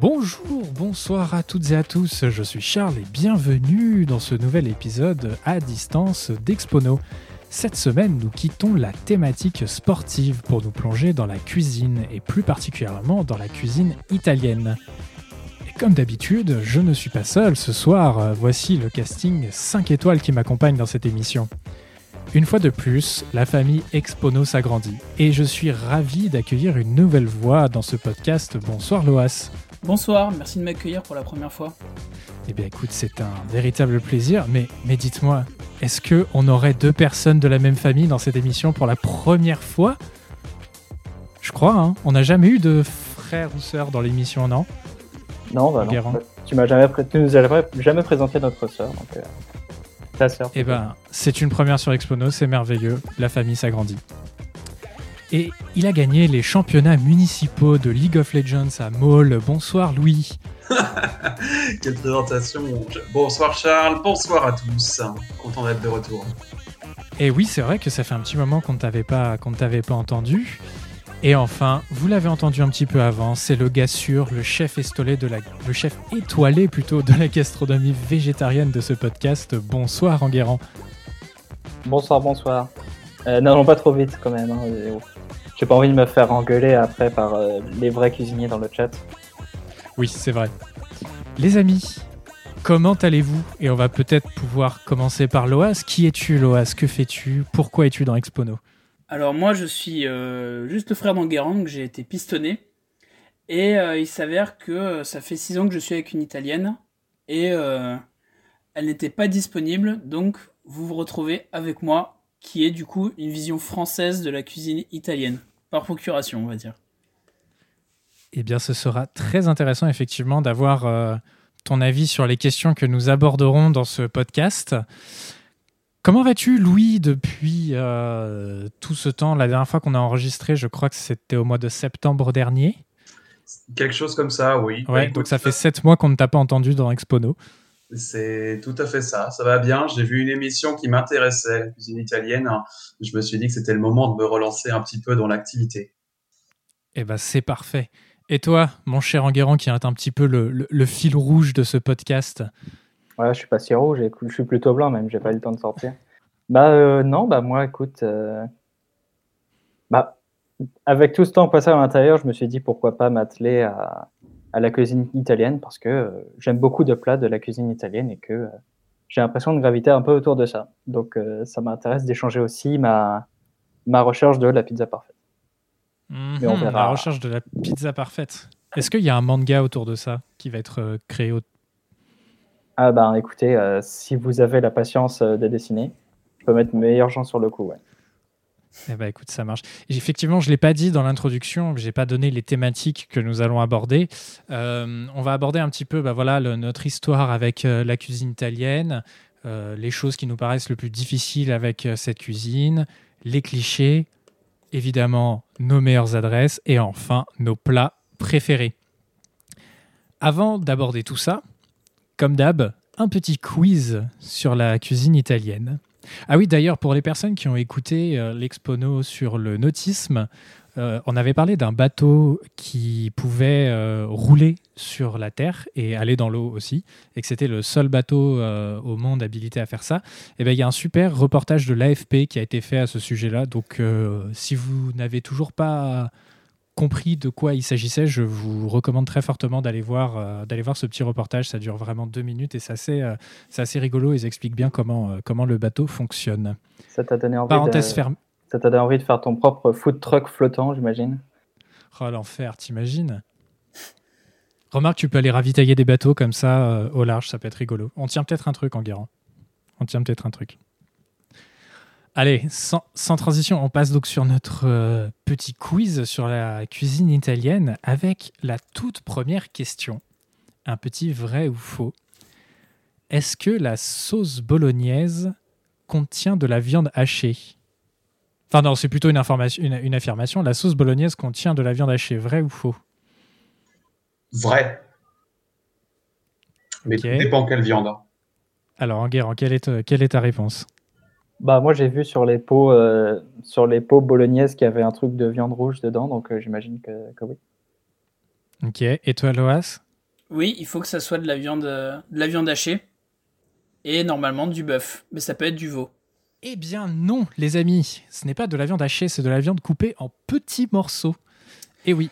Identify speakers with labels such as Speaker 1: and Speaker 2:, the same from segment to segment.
Speaker 1: Bonjour, bonsoir à toutes et à tous, je suis Charles et bienvenue dans ce nouvel épisode à distance d'Expono. Cette semaine, nous quittons la thématique sportive pour nous plonger dans la cuisine et plus particulièrement dans la cuisine italienne. Et comme d'habitude, je ne suis pas seul ce soir, voici le casting 5 étoiles qui m'accompagne dans cette émission. Une fois de plus, la famille Expono s'agrandit et je suis ravi d'accueillir une nouvelle voix dans ce podcast. Bonsoir Loas.
Speaker 2: Bonsoir, merci de m'accueillir pour la première fois.
Speaker 1: Eh bien écoute, c'est un véritable plaisir, mais, mais dites-moi, est-ce que on aurait deux personnes de la même famille dans cette émission pour la première fois? Je crois, hein on n'a jamais eu de frère ou sœur dans l'émission, non?
Speaker 3: Non, bah non. Tu m'as jamais, tu nous as jamais présenté notre sœur, donc euh, ta sœur.
Speaker 1: Eh ben, c'est une première sur Expono, c'est merveilleux, la famille s'agrandit. Et il a gagné les championnats municipaux de League of Legends à Maul. Bonsoir Louis.
Speaker 4: Quelle présentation. Bonsoir Charles, bonsoir à tous. Content d'être de retour.
Speaker 1: Et oui, c'est vrai que ça fait un petit moment qu'on ne t'avait pas, qu'on t'avait pas entendu. Et enfin, vous l'avez entendu un petit peu avant, c'est le gars sûr, le chef étoilé de la, le chef étoilé plutôt de la gastronomie végétarienne de ce podcast. Bonsoir Enguerrand.
Speaker 3: Bonsoir, bonsoir. Euh, non, pas trop vite quand même. Hein. J'ai pas envie de me faire engueuler après par euh, les vrais cuisiniers dans le chat.
Speaker 1: Oui, c'est vrai. Les amis, comment allez-vous? Et on va peut-être pouvoir commencer par Loas. Qui es-tu, Loas? Que fais-tu? Pourquoi es-tu dans Expono?
Speaker 2: Alors moi, je suis euh, juste le frère d'Enguerrand, que j'ai été pistonné. Et il s'avère que ça fait six ans que je suis avec une Italienne. Et elle n'était pas disponible, donc vous vous retrouvez avec moi qui est du coup une vision française de la cuisine italienne, par procuration, on va dire.
Speaker 1: Eh bien, ce sera très intéressant, effectivement, d'avoir euh, ton avis sur les questions que nous aborderons dans ce podcast. Comment vas-tu, Louis, depuis euh, tout ce temps? La dernière fois qu'on a enregistré, je crois que c'était au mois de septembre dernier.
Speaker 4: Quelque chose comme ça, oui.
Speaker 1: Ouais, bah, donc ça fait sept mois qu'on ne t'a pas entendu dans Expono.
Speaker 4: C'est tout à fait ça. Ça va bien. J'ai vu une émission qui m'intéressait, la cuisine italienne. Je me suis dit que c'était le moment de me relancer un petit peu dans l'activité.
Speaker 1: Eh ben, c'est parfait. Et toi, mon cher Enguerrand, qui est un petit peu le, fil rouge de ce podcast?
Speaker 3: Ouais, je suis pas si rouge. Je suis plutôt blanc même. J'ai pas eu le temps de sortir. Bah euh, non, bah moi, écoute, euh, bah avec tout ce temps passé à l'intérieur, je me suis dit pourquoi pas m'atteler à à la cuisine italienne parce que euh, j'aime beaucoup de plats de la cuisine italienne et que euh, j'ai l'impression de graviter un peu autour de ça. Donc euh, ça m'intéresse d'échanger aussi ma, ma recherche de la pizza parfaite.
Speaker 1: Mhm, la recherche de la pizza parfaite. Est-ce qu'il y a un manga autour de ça qui va être créé
Speaker 3: Ah ben écoutez, si vous avez la patience de dessiner, je peux mettre meilleurs gens sur le coup. Ouais.
Speaker 1: Eh ben, écoute, ça marche. effectivement, je ne l'ai pas dit dans l'introduction, je n'ai pas donné les thématiques que nous allons aborder. Euh, on va aborder un petit peu bah, voilà, notre histoire avec euh, la cuisine italienne, euh, les choses qui nous paraissent le plus difficiles avec cette cuisine, les clichés, évidemment nos meilleures adresses et enfin nos plats préférés. Avant d'aborder tout ça, comme d'hab, un petit quiz sur la cuisine italienne. Ah oui, d'ailleurs, pour les personnes qui ont écouté euh, l'expono sur le nautisme, euh, on avait parlé d'un bateau qui pouvait euh, rouler sur la Terre et aller dans l'eau aussi, et que c'était le seul bateau au monde habilité à faire ça. Et eh bien, il y a un super reportage de l'AFP qui a été fait à ce sujet-là. Donc, si vous n'avez toujours pas compris de quoi il s'agissait, je vous recommande très fortement d'aller voir, euh, d'aller voir ce petit reportage. Ça dure vraiment deux minutes et c'est assez, euh, c'est assez rigolo. Ils expliquent bien comment, euh, comment le bateau fonctionne.
Speaker 3: Ça t'a donné envie, Parenthèse de... Ça t'a donné envie de faire ton propre food truck flottant, j'imagine?
Speaker 1: Oh l'enfer, t'imagines? Remarque, tu peux aller ravitailler des bateaux comme ça au large, ça peut être rigolo. On tient peut-être un truc en guérant. On tient peut-être un truc. Allez, sans, transition, on passe donc sur notre euh, petit quiz sur la cuisine italienne avec la toute première question. Un petit vrai ou faux. Est-ce que la sauce bolognaise contient de la viande hachée? Enfin non, c'est plutôt une, information, une, affirmation. La sauce bolognaise contient de la viande hachée. Vrai ou faux?
Speaker 4: Vrai. Mais okay. dépend quelle viande.
Speaker 1: Alors, en guerre, quelle est, quelle est ta réponse?
Speaker 3: Bah, moi, j'ai vu sur les pots, euh, sur les pots bolognaises qu'il y avait un truc de viande rouge dedans, donc euh, j'imagine que, oui.
Speaker 1: Ok. Et toi, Loas?
Speaker 2: Oui, il faut que ça soit de la viande, de la viande hachée et normalement du bœuf, mais ça peut être du veau.
Speaker 1: Eh bien non, les amis, ce n'est pas de la viande hachée, c'est de la viande coupée en petits morceaux. Et oui.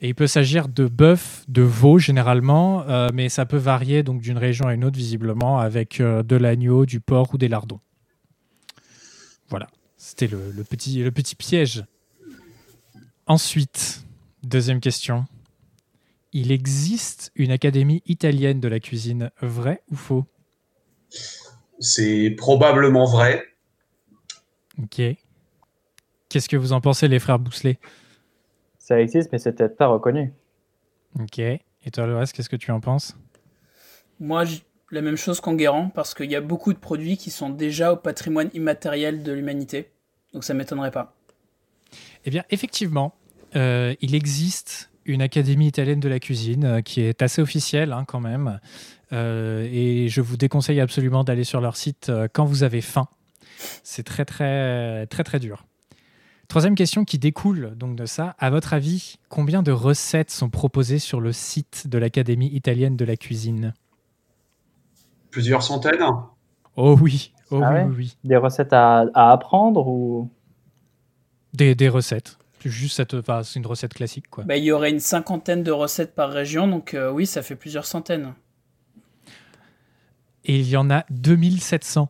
Speaker 1: Et il peut s'agir de bœuf, de veau généralement, euh, mais ça peut varier donc d'une région à une autre visiblement avec euh, de l'agneau, du porc ou des lardons. Voilà, c'était le, le petit, le petit piège. Ensuite, deuxième question. Il existe une académie italienne de la cuisine, vrai ou faux?
Speaker 4: C'est probablement vrai.
Speaker 1: Ok. Qu'est-ce que vous en pensez, les frères Bousselet?
Speaker 3: Ça existe, mais c'est peut-être pas reconnu.
Speaker 1: Ok. Et toi, reste, qu'est-ce que tu en penses?
Speaker 2: Moi, j- la même chose qu'Enguerrand, parce qu'il y a beaucoup de produits qui sont déjà au patrimoine immatériel de l'humanité. Donc ça m'étonnerait pas.
Speaker 1: Eh bien, effectivement, euh, il existe une académie italienne de la cuisine euh, qui est assez officielle hein, quand même. Euh, et je vous déconseille absolument d'aller sur leur site quand vous avez faim. C'est très très très très dur. Troisième question qui découle donc de ça. À votre avis, combien de recettes sont proposées sur le site de l'Académie italienne de la cuisine?
Speaker 4: Plusieurs centaines
Speaker 1: Oh oui, oh
Speaker 3: Ah
Speaker 1: oui,
Speaker 3: ouais
Speaker 1: oui, oui.
Speaker 3: Des recettes à, à apprendre ou?
Speaker 1: Des, des recettes. Juste cette, enfin, c'est une recette classique quoi.
Speaker 2: Bah, il y aurait une cinquantaine de recettes par région, donc euh, oui, ça fait plusieurs centaines.
Speaker 1: Et il y en a 2700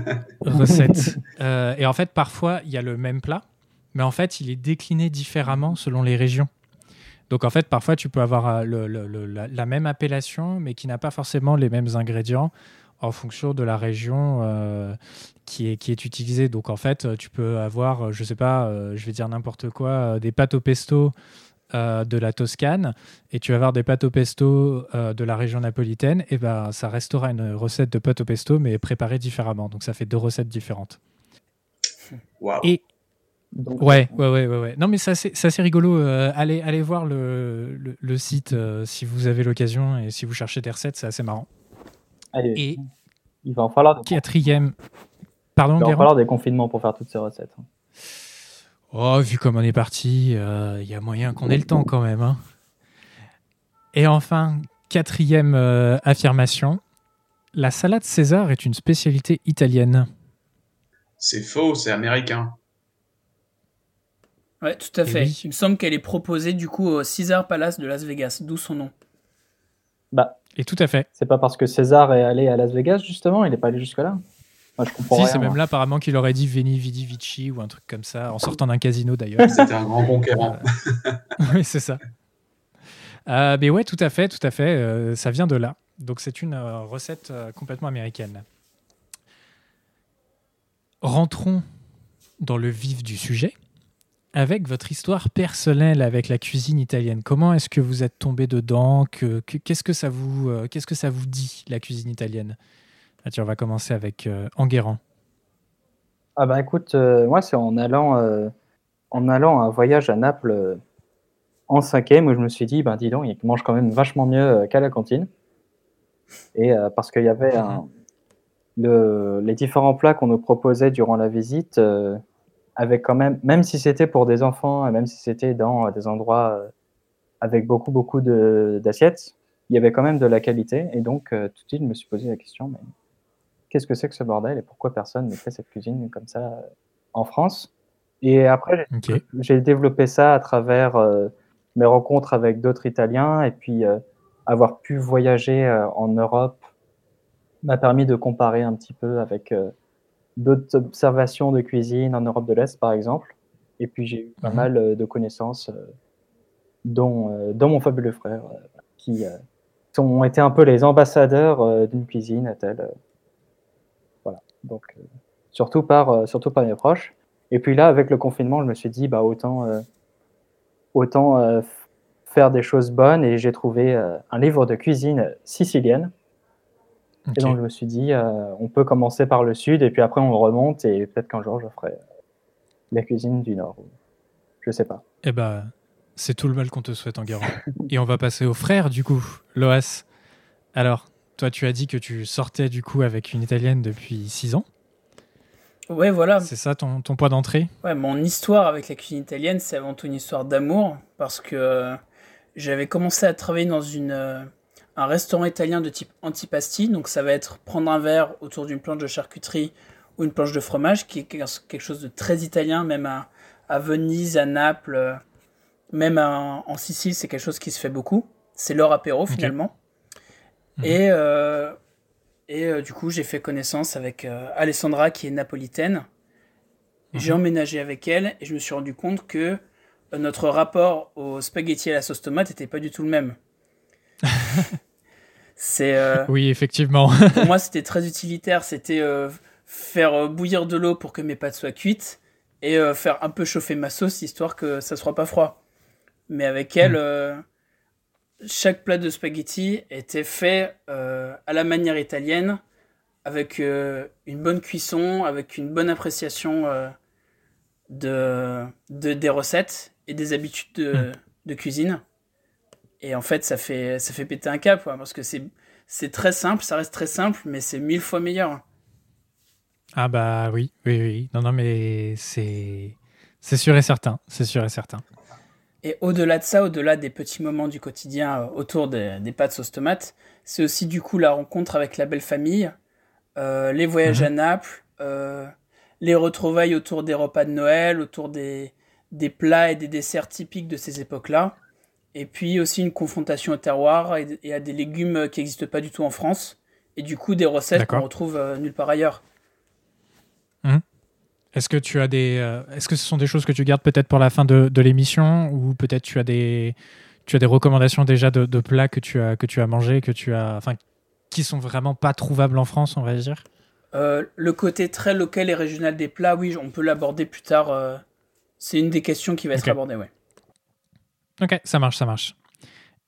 Speaker 1: recettes. Euh, et en fait, parfois, il y a le même plat, mais en fait, il est décliné différemment selon les régions. Donc, en fait, parfois, tu peux avoir euh, le- le- le- la, la même appellation, mais qui n'a pas forcément les mêmes ingrédients en fonction de la région euh, qui, est, qui est utilisée. Donc, en fait, tu peux avoir, euh, je sais pas, euh, je vais dire n'importe quoi, euh, des pâtes au pesto euh, de la Toscane et tu vas avoir des pâtes au pesto euh, de la région napolitaine, et ben ça restera une recette de pâtes au pesto mais préparée différemment. Donc ça fait deux recettes différentes. Et
Speaker 3: donc,
Speaker 1: ouais, ouais, ouais, ouais, ouais. Non mais ça c'est rigolo. Euh, allez, allez voir le, le, le site euh, si vous avez l'occasion et si vous cherchez des recettes, c'est assez marrant.
Speaker 3: allez,
Speaker 1: Et
Speaker 3: il va en falloir, des-
Speaker 1: quatrième, pardon,
Speaker 3: il va en falloir des confinements pour faire toutes ces recettes. hein.
Speaker 1: Oh, vu comme on est parti, euh, il y a moyen qu'on ait le temps quand même. hein. Et enfin, quatrième euh, affirmation, la salade César est une spécialité italienne.
Speaker 4: C'est faux, c'est américain.
Speaker 2: Ouais, tout à fait.
Speaker 1: oui.
Speaker 2: Il me semble qu'elle est proposée du coup au Caesar Palace de Las Vegas, d'où son nom.
Speaker 3: Bah,
Speaker 1: Et tout à fait.
Speaker 3: c'est pas parce que César est allé à Las Vegas justement, il est pas allé jusque là. Moi, je comprends
Speaker 1: Si, c'est même là apparemment qu'il aurait dit Veni Vidi Vici ou un truc comme ça, en sortant d'un casino d'ailleurs.
Speaker 4: C'était un grand conquérant.
Speaker 1: oui, c'est ça. Euh, mais ouais, tout à fait, tout à fait. euh, ça vient de là. Donc c'est une euh, recette euh, complètement américaine. Rentrons dans le vif du sujet avec votre histoire personnelle avec la cuisine italienne. Comment est-ce que vous êtes tombé dedans? Que, que- Qu'est-ce que ça vous euh, Qu'est-ce que ça vous dit la cuisine italienne? Ah, on va commencer avec euh, Enguerrand.
Speaker 3: Ah bah écoute, euh, moi c'est en allant, euh, en allant à un voyage à Naples en cinquième où je me suis dit, ben dis donc, ils mangent quand même vachement mieux qu'à la cantine. Et parce qu'il y avait un, le, les différents plats qu'on nous proposait durant la visite, avec quand même, même si c'était pour des enfants, même si c'était dans euh, des endroits euh, avec beaucoup beaucoup d'assiettes, il y avait quand même de la qualité. Et donc euh, tout de suite, je me suis posé la question, mais qu'est-ce que c'est que ce bordel et pourquoi personne ne fait cette cuisine comme ça euh, en France? Et après, j'ai développé ça à travers euh, mes rencontres avec d'autres Italiens. Et puis avoir pu voyager en Europe m'a permis de comparer un petit peu avec d'autres observations de cuisine en Europe de l'Est, par exemple. Et puis j'ai eu pas
Speaker 1: Mhm.
Speaker 3: mal euh, de connaissances, euh, dont, euh, dont mon fabuleux frère, qui ont été un peu les ambassadeurs d'une cuisine telle. euh, voilà. Donc, surtout, par, surtout par mes proches. Et puis là, avec le confinement, je me suis dit, bah, autant, euh, autant euh, faire des choses bonnes. Et j'ai trouvé euh, un livre de cuisine sicilienne. Et donc, je me suis dit, euh, on peut commencer par le sud, et puis après, on remonte, et peut-être qu'un jour, je ferai la cuisine du nord. Je sais pas.
Speaker 1: Eh ben, c'est tout le mal qu'on te souhaite en garant. Et on va passer aux frères, du coup. Loas. Alors, toi, tu as dit que tu sortais, du coup, avec une Italienne depuis 6 ans.
Speaker 2: Ouais, voilà.
Speaker 1: C'est ça ton, ton point d'entrée?
Speaker 2: Ouais, mon histoire avec la cuisine italienne, c'est avant tout une histoire d'amour parce que euh, j'avais commencé à travailler dans une, euh, un restaurant italien de type antipasti. Donc ça va être prendre un verre autour d'une planche de charcuterie ou une planche de fromage, qui est quelque chose de très italien, même à, à Venise, à Naples, même en Sicile, c'est quelque chose qui se fait beaucoup. C'est leur apéro finalement. Mhm. Et, euh, et euh, du coup, j'ai fait connaissance avec euh, Alessandra, qui est napolitaine. J'ai mhm. emménagé avec elle et je me suis rendu compte que notre rapport au spaghetti à la sauce tomate n'était pas du tout le même.
Speaker 1: c'est oui, effectivement.
Speaker 2: pour moi, c'était très utilitaire. C'était faire bouillir de l'eau pour que mes pâtes soient cuites et faire un peu chauffer ma sauce histoire que ça soit pas froid. Mais avec elle, mhm chaque plat de spaghetti était fait euh, à la manière italienne, avec euh, une bonne cuisson, avec une bonne appréciation euh, de, des recettes et des habitudes de, hmm. cuisine. Et en fait, ça fait, ça fait péter un cap, parce que c'est très simple, ça reste très simple, mais c'est mille fois meilleur.
Speaker 1: Ah bah oui, oui, oui. Non, non, mais c'est sûr et certain, c'est sûr et certain.
Speaker 2: Et au-delà de ça, au-delà des petits moments du quotidien euh, autour des, pâtes sauce tomate, c'est aussi du coup la rencontre avec la belle famille, euh, les voyages mhm. à Naples, euh, les retrouvailles autour des repas de Noël, autour des, des plats et des desserts typiques de ces époques-là. Et puis aussi une confrontation au terroir et, à des légumes qui n'existent pas du tout en France. Et du coup des recettes qu'on retrouve nulle part ailleurs.
Speaker 1: Mhm. Est-ce que tu as des, euh, est-ce que ce sont des choses que tu gardes peut-être pour la fin de, de l'émission ou peut-être tu as des, tu as des recommandations déjà de, de, plats que tu as que tu as mangé, que tu as, enfin, qui sont vraiment pas trouvables en France, on va dire?
Speaker 2: Euh, le côté très local et régional des plats, oui, on peut l'aborder plus tard. Euh, c'est une des questions qui va être abordée, ouais.
Speaker 1: Ok, ça marche, ça marche.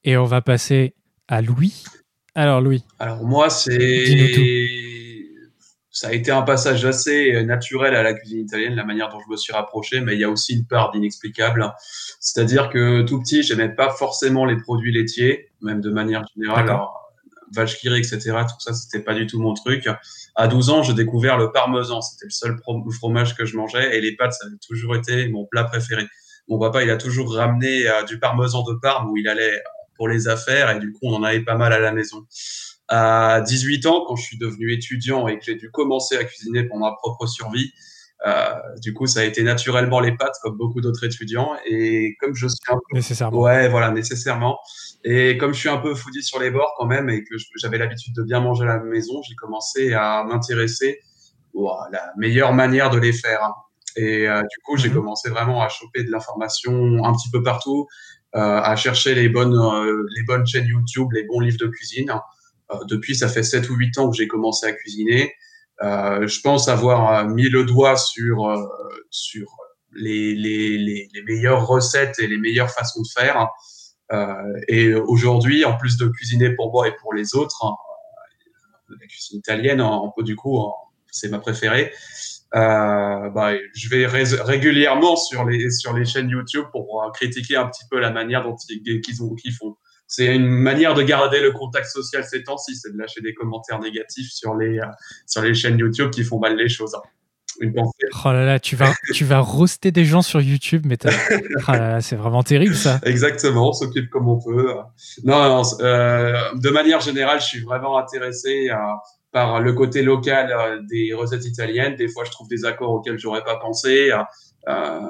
Speaker 1: Et on va passer à Louis. Alors Louis.
Speaker 4: Alors moi, c'est ça a été un passage assez euh, naturel à la cuisine italienne, la manière dont je me suis rapproché, mais il y a aussi une part d'inexplicable. C'est-à-dire que tout petit, j'aimais pas forcément les produits laitiers, même de manière générale. Alors, vache qui etc., tout ça, c'était pas du tout mon truc. À 12 ans, j'ai découvert le parmesan. C'était le seul fromage que je mangeais et les pâtes, ça avait toujours été mon plat préféré. Mon papa, il a toujours ramené euh, du parmesan de Parme où il allait pour les affaires et du coup, on en avait pas mal à la maison à 18 ans, quand je suis devenu étudiant et que j'ai dû commencer à cuisiner pour ma propre survie, euh, du coup, ça a été naturellement les pâtes, comme beaucoup d'autres étudiants. Et comme je suis un peu...
Speaker 1: Nécessairement.
Speaker 4: Ouais, voilà, nécessairement. Et comme je suis un peu foodie sur les bords quand même et que j'avais l'habitude de bien manger à la maison, j'ai commencé à m'intéresser à la meilleure manière de les faire. Et euh, du coup, j'ai mhm. commencé vraiment à choper de l'information un petit peu partout, euh, à chercher les bonnes, euh, les bonnes chaînes YouTube, les bons livres de cuisine. Depuis, ça fait 7 ou 8 ans que j'ai commencé à cuisiner. Je pense avoir mis le doigt sur, sur les, les, les, les, meilleures recettes et les meilleures façons de faire. Et aujourd'hui, en plus de cuisiner pour moi et pour les autres, hein, la cuisine italienne, du coup, c'est ma préférée. Euh, bah, je vais régulièrement sur les sur les chaînes YouTube pour critiquer un petit peu la manière dont ils, qu'ils ont qu'ils font c'est une manière de garder le contact social ces temps-ci, c'est de lâcher des commentaires négatifs sur les, euh, sur les chaînes YouTube qui font mal les choses. Hein.
Speaker 1: Une pensée. Oh là là, tu vas, tu vas roaster des gens sur YouTube, mais oh c'est vraiment terrible ça.
Speaker 4: Exactement, on s'occupe comme on peut. Non, euh, de manière générale, je suis vraiment intéressé euh, par le côté local des recettes italiennes. Des fois, je trouve des accords auxquels j'aurais pas pensé. Euh,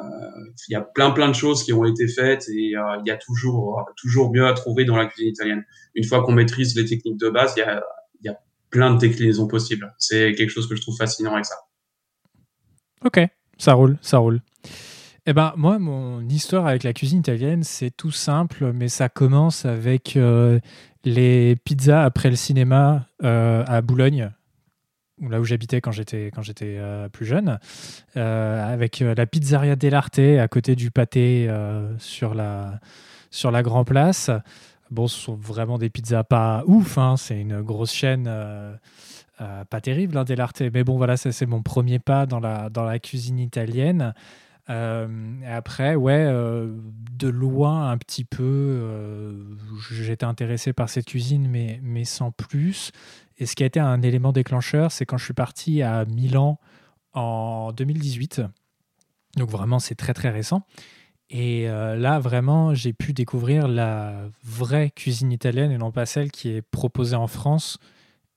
Speaker 4: il y a plein plein de choses qui ont été faites et euh, il y a toujours toujours mieux à trouver dans la cuisine italienne. Une fois qu'on maîtrise les techniques de base, il y a, y a plein de déclinaisons possibles. C'est quelque chose que je trouve fascinant avec ça.
Speaker 1: Ok, ça roule, ça roule. Eh ben, moi, mon histoire avec la cuisine italienne, c'est tout simple, mais ça commence avec euh, les pizzas après le cinéma à Boulogne là où j'habitais quand j'étais quand j'étais euh, plus jeune, euh, avec euh, la pizzeria dell'Arte à côté du pâté sur la sur la Grand Place. Bon, ce sont vraiment des pizzas pas ouf, hein, c'est une grosse chaîne pas terrible, hein, dell'Arte. Mais bon, voilà, c'est mon premier pas dans la dans la cuisine italienne. Après, ouais, de loin un petit peu, j'étais intéressé par cette cuisine, mais, mais sans plus. Et ce qui a été un élément déclencheur, c'est quand je suis parti à Milan en 2018. Donc vraiment, c'est très très récent. Et euh, là, vraiment, j'ai pu découvrir la vraie cuisine italienne et non pas celle qui est proposée en France.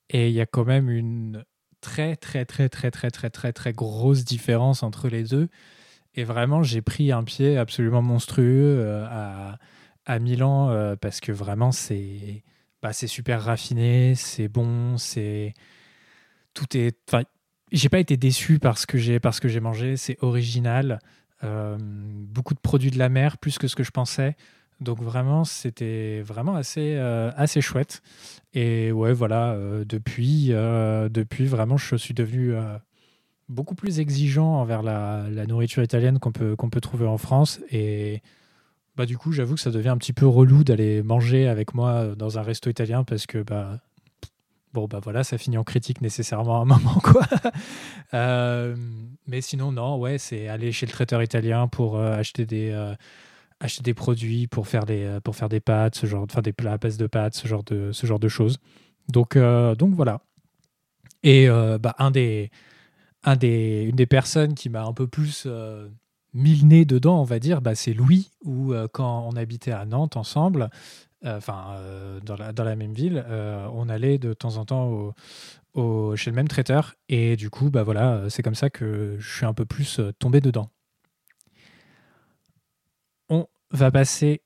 Speaker 1: Et il y a quand même une très, très, très, très, très, très, très, très grosse différence entre les deux. Et vraiment, j'ai pris un pied absolument monstrueux euh, à, à Milan euh, parce que vraiment, c'est bah, super raffiné, c'est bon, c'est. Tout est. Enfin, j'ai pas été déçu j'ai parce que j'ai mangé, c'est original. Euh, beaucoup de produits de la mer, plus que ce que je pensais. Donc vraiment, c'était vraiment assez, assez chouette. Et ouais, voilà, depuis, depuis, vraiment, je suis devenu beaucoup plus exigeant envers la, nourriture italienne qu'on peut, qu'on peut trouver en France. Et bah, du coup, j'avoue que ça devient un petit peu relou d'aller manger avec moi dans un resto italien parce que bah, bon bah voilà ça finit en critique nécessairement à un moment quoi. Euh, mais sinon non ouais c'est aller chez le traiteur italien pour euh, acheter des euh, acheter des produits pour faire des pour faire des pâtes ce genre enfin des plats à base de pâtes ce genre de ce genre de choses. Donc donc voilà. Et bah un des une des personnes qui m'a un peu plus mis le nez dedans on va dire bah, c'est Louis où quand on habitait à Nantes ensemble euh, enfin euh, dans, la, même ville, euh, on allait de temps en temps chez le même traiteur. Et du coup, bah voilà, c'est comme ça que je suis un peu plus tombé dedans. On va passer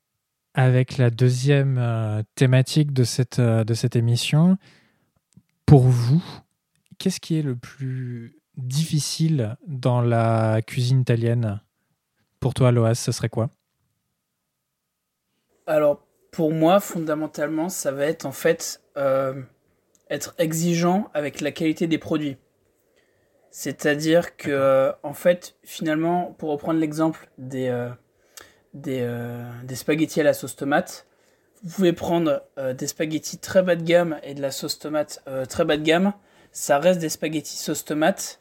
Speaker 1: avec la deuxième thématique de cette, de cette émission. Pour vous, qu'est-ce qui est le plus difficile dans la cuisine italienne Pour toi, Loas, ce serait quoi?
Speaker 2: Alors, pour moi, fondamentalement, ça va être en fait euh, être exigeant avec la qualité des produits. C'est-à-dire que, euh, en fait, finalement, pour reprendre l'exemple des, euh, des, des, spaghettis à la sauce tomate, vous pouvez prendre des spaghettis très bas de gamme et de la sauce tomate très bas de gamme. Ça reste des spaghettis sauce tomate,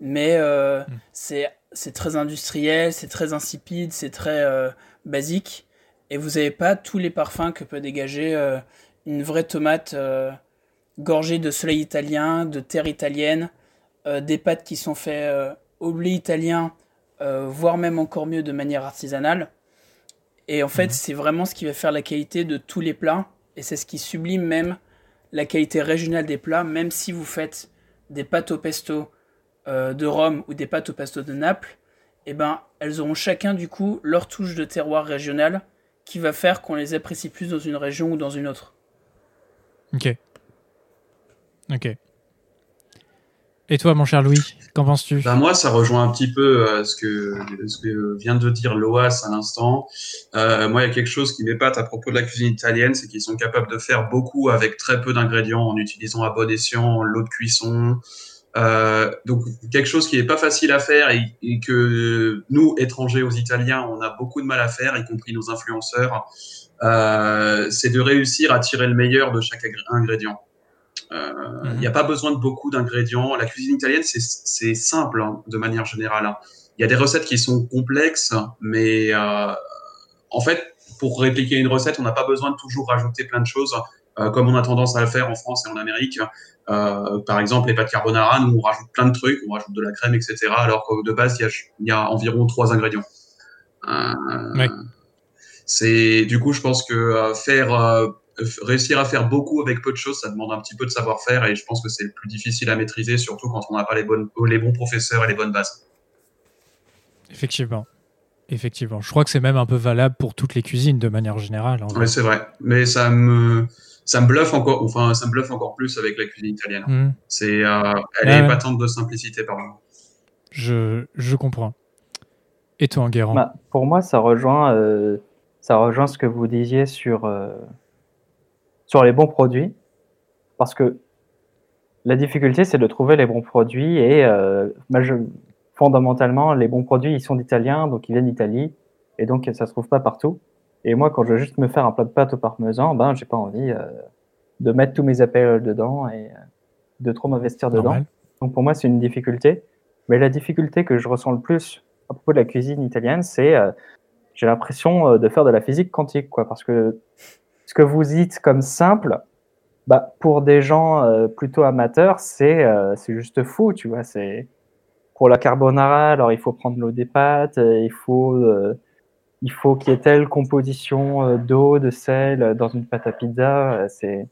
Speaker 2: mais mm. c'est très industriel, c'est très insipide, c'est très basique et vous n'avez pas tous les parfums que peut dégager euh, une vraie tomate euh, gorgée de soleil italien, de terre italienne, euh, des pâtes qui sont faites au blé italien, voire même encore mieux de manière artisanale. Et en fait, mhm. c'est vraiment ce qui va faire la qualité de tous les plats, et c'est ce qui sublime même la qualité régionale des plats, même si vous faites des pâtes au pesto de Rome ou des pâtes au pesto de Naples, eh ben, elles auront chacun du coup leur touche de terroir régional qui va faire qu'on les apprécie plus dans une région ou dans une autre.
Speaker 1: Ok. Ok. Et toi, mon cher Louis, qu'en penses-tu?
Speaker 4: Bah Moi, ça rejoint un petit peu euh, ce, que, ce que vient de dire Loas à l'instant. Euh, moi, il y a quelque chose qui m'épate à propos de la cuisine italienne, c'est qu'ils sont capables de faire beaucoup avec très peu d'ingrédients en utilisant à bon escient l'eau de cuisson, euh, donc quelque chose qui n'est pas facile à faire et, que nous, étrangers aux Italiens, on a beaucoup de mal à faire, y compris nos influenceurs, euh, c'est de réussir à tirer le meilleur de chaque ingrédient. Euh, il n'y a mhm. pas besoin de beaucoup d'ingrédients. La cuisine italienne, c'est simple hein, de manière générale. Il y a des recettes qui sont complexes, mais euh, en fait, pour répliquer une recette, on n'a pas besoin de toujours rajouter plein de choses. Euh, comme on a tendance à le faire en France et en Amérique. Euh, par exemple, les pâtes carbonara, nous on rajoute plein de trucs, on rajoute de la crème, etc. Alors que de base, il y a, environ trois ingrédients. Euh, c'est du coup, je pense que faire réussir à faire beaucoup avec peu de choses, ça demande un petit peu de savoir-faire et je pense que c'est le plus difficile à maîtriser, surtout quand on n'a pas les, bonnes, les bons professeurs et les bonnes bases.
Speaker 1: Effectivement. Effectivement. Je crois que c'est même un peu valable pour toutes les cuisines de manière générale.
Speaker 4: Oui, c'est vrai. Mais ça me, ça me bluffe encore, enfin, ça me bluffe encore plus avec la cuisine italienne. Hmm. C'est, euh, elle est patente de simplicité, pardon.
Speaker 1: Je, je comprends. Et toi, Enguerrand
Speaker 3: bah, Pour moi, ça rejoint, euh, ça rejoint ce que vous disiez sur, euh, sur les bons produits. Parce que la difficulté, c'est de trouver les bons produits. Et bah, je, fondamentalement, les bons produits, ils sont d'Italiens, donc ils viennent d'Italie. Et donc, ça se trouve pas partout. Et moi, quand je veux juste me faire un plat de pâtes au parmesan, ben, j'ai pas envie euh, de mettre tous mes appels dedans et euh, de trop m'investir dedans. Donc pour moi, c'est une difficulté. Mais la difficulté que je ressens le plus à propos de la cuisine italienne, c'est euh, j'ai l'impression de faire de la physique quantique, quoi, parce que ce que vous dites comme simple, bah, pour des gens plutôt amateurs, c'est c'est juste fou, tu vois. C'est pour la carbonara, alors il faut prendre l'eau des pâtes, il faut il faut qu'il y ait telle composition euh, d'eau, de sel dans une pâte à pizza. C'est,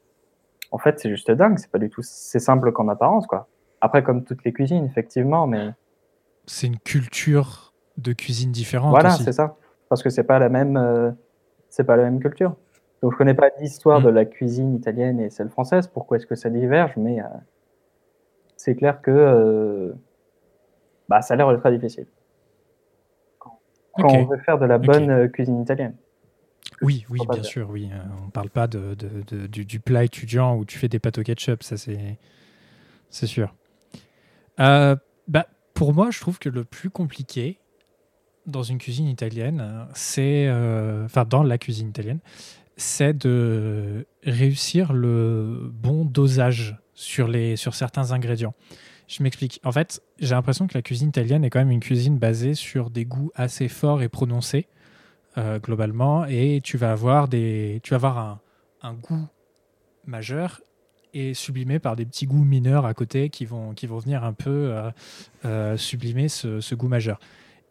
Speaker 3: en fait, c'est juste dingue. C'est pas du tout, c'est simple qu'en apparence, quoi. Après, comme toutes les cuisines, effectivement, mais
Speaker 1: c'est une culture de cuisine différente.
Speaker 3: Voilà, c'est ça. Parce que c'est pas la même, c'est pas la même culture. Donc, je connais pas l'histoire mm. de la cuisine italienne et celle française. Pourquoi est-ce que ça diverge? Mais c'est clair que bah, ça a l'air très difficile. Quand, on veut faire de la bonne euh, cuisine italienne.
Speaker 1: Oui, oui, bien sûr, oui. Euh, on ne parle pas de, du, plat étudiant où tu fais des pâtes au ketchup, ça c'est, c'est sûr. Euh, bah, pour moi, je trouve que le plus compliqué dans une cuisine italienne, c'est, enfin dans la cuisine italienne, c'est de réussir le bon dosage sur, les, sur certains ingrédients. Je m'explique. En fait, j'ai l'impression que la cuisine italienne est quand même une cuisine basée sur des goûts assez forts et prononcés, euh, globalement, et tu vas avoir, des, tu vas avoir un, goût majeur et sublimé par des petits goûts mineurs à côté qui vont, qui vont venir un peu euh, euh, sublimer ce, goût majeur.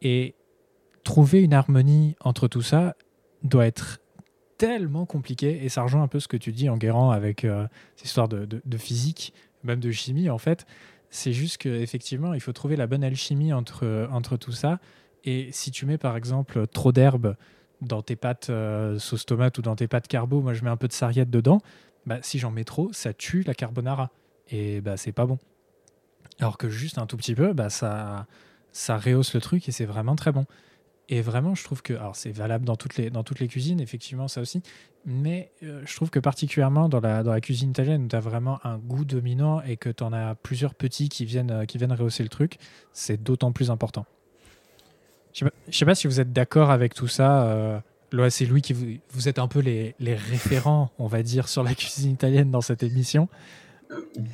Speaker 1: Et trouver une harmonie entre tout ça doit être tellement compliqué, et ça rejoint un peu ce que tu dis en guérant avec cette histoire de, de, physique, même de chimie en fait, c'est juste qu'effectivement, il faut trouver la bonne alchimie entre, entre tout ça. Et si tu mets par exemple trop d'herbe dans tes pâtes euh, sauce tomate ou dans tes pâtes carbo, moi je mets un peu de sarriette dedans, bah, si j'en mets trop, ça tue la carbonara. Et bah, c'est pas bon. Alors que juste un tout petit peu, bah, ça, ça rehausse le truc et c'est vraiment très bon. Et vraiment, je trouve que, alors c'est valable dans toutes, les, dans toutes les cuisines, effectivement, ça aussi, mais euh, je trouve que particulièrement dans la, dans la cuisine italienne, où tu as vraiment un goût dominant et que tu en as plusieurs petits qui viennent, euh, qui viennent rehausser le truc, c'est d'autant plus important. Je ne sais, pas si vous êtes d'accord avec tout ça. Euh, c'est Louis qui vous, êtes un peu les, les, référents, on va dire, sur la cuisine italienne dans cette émission.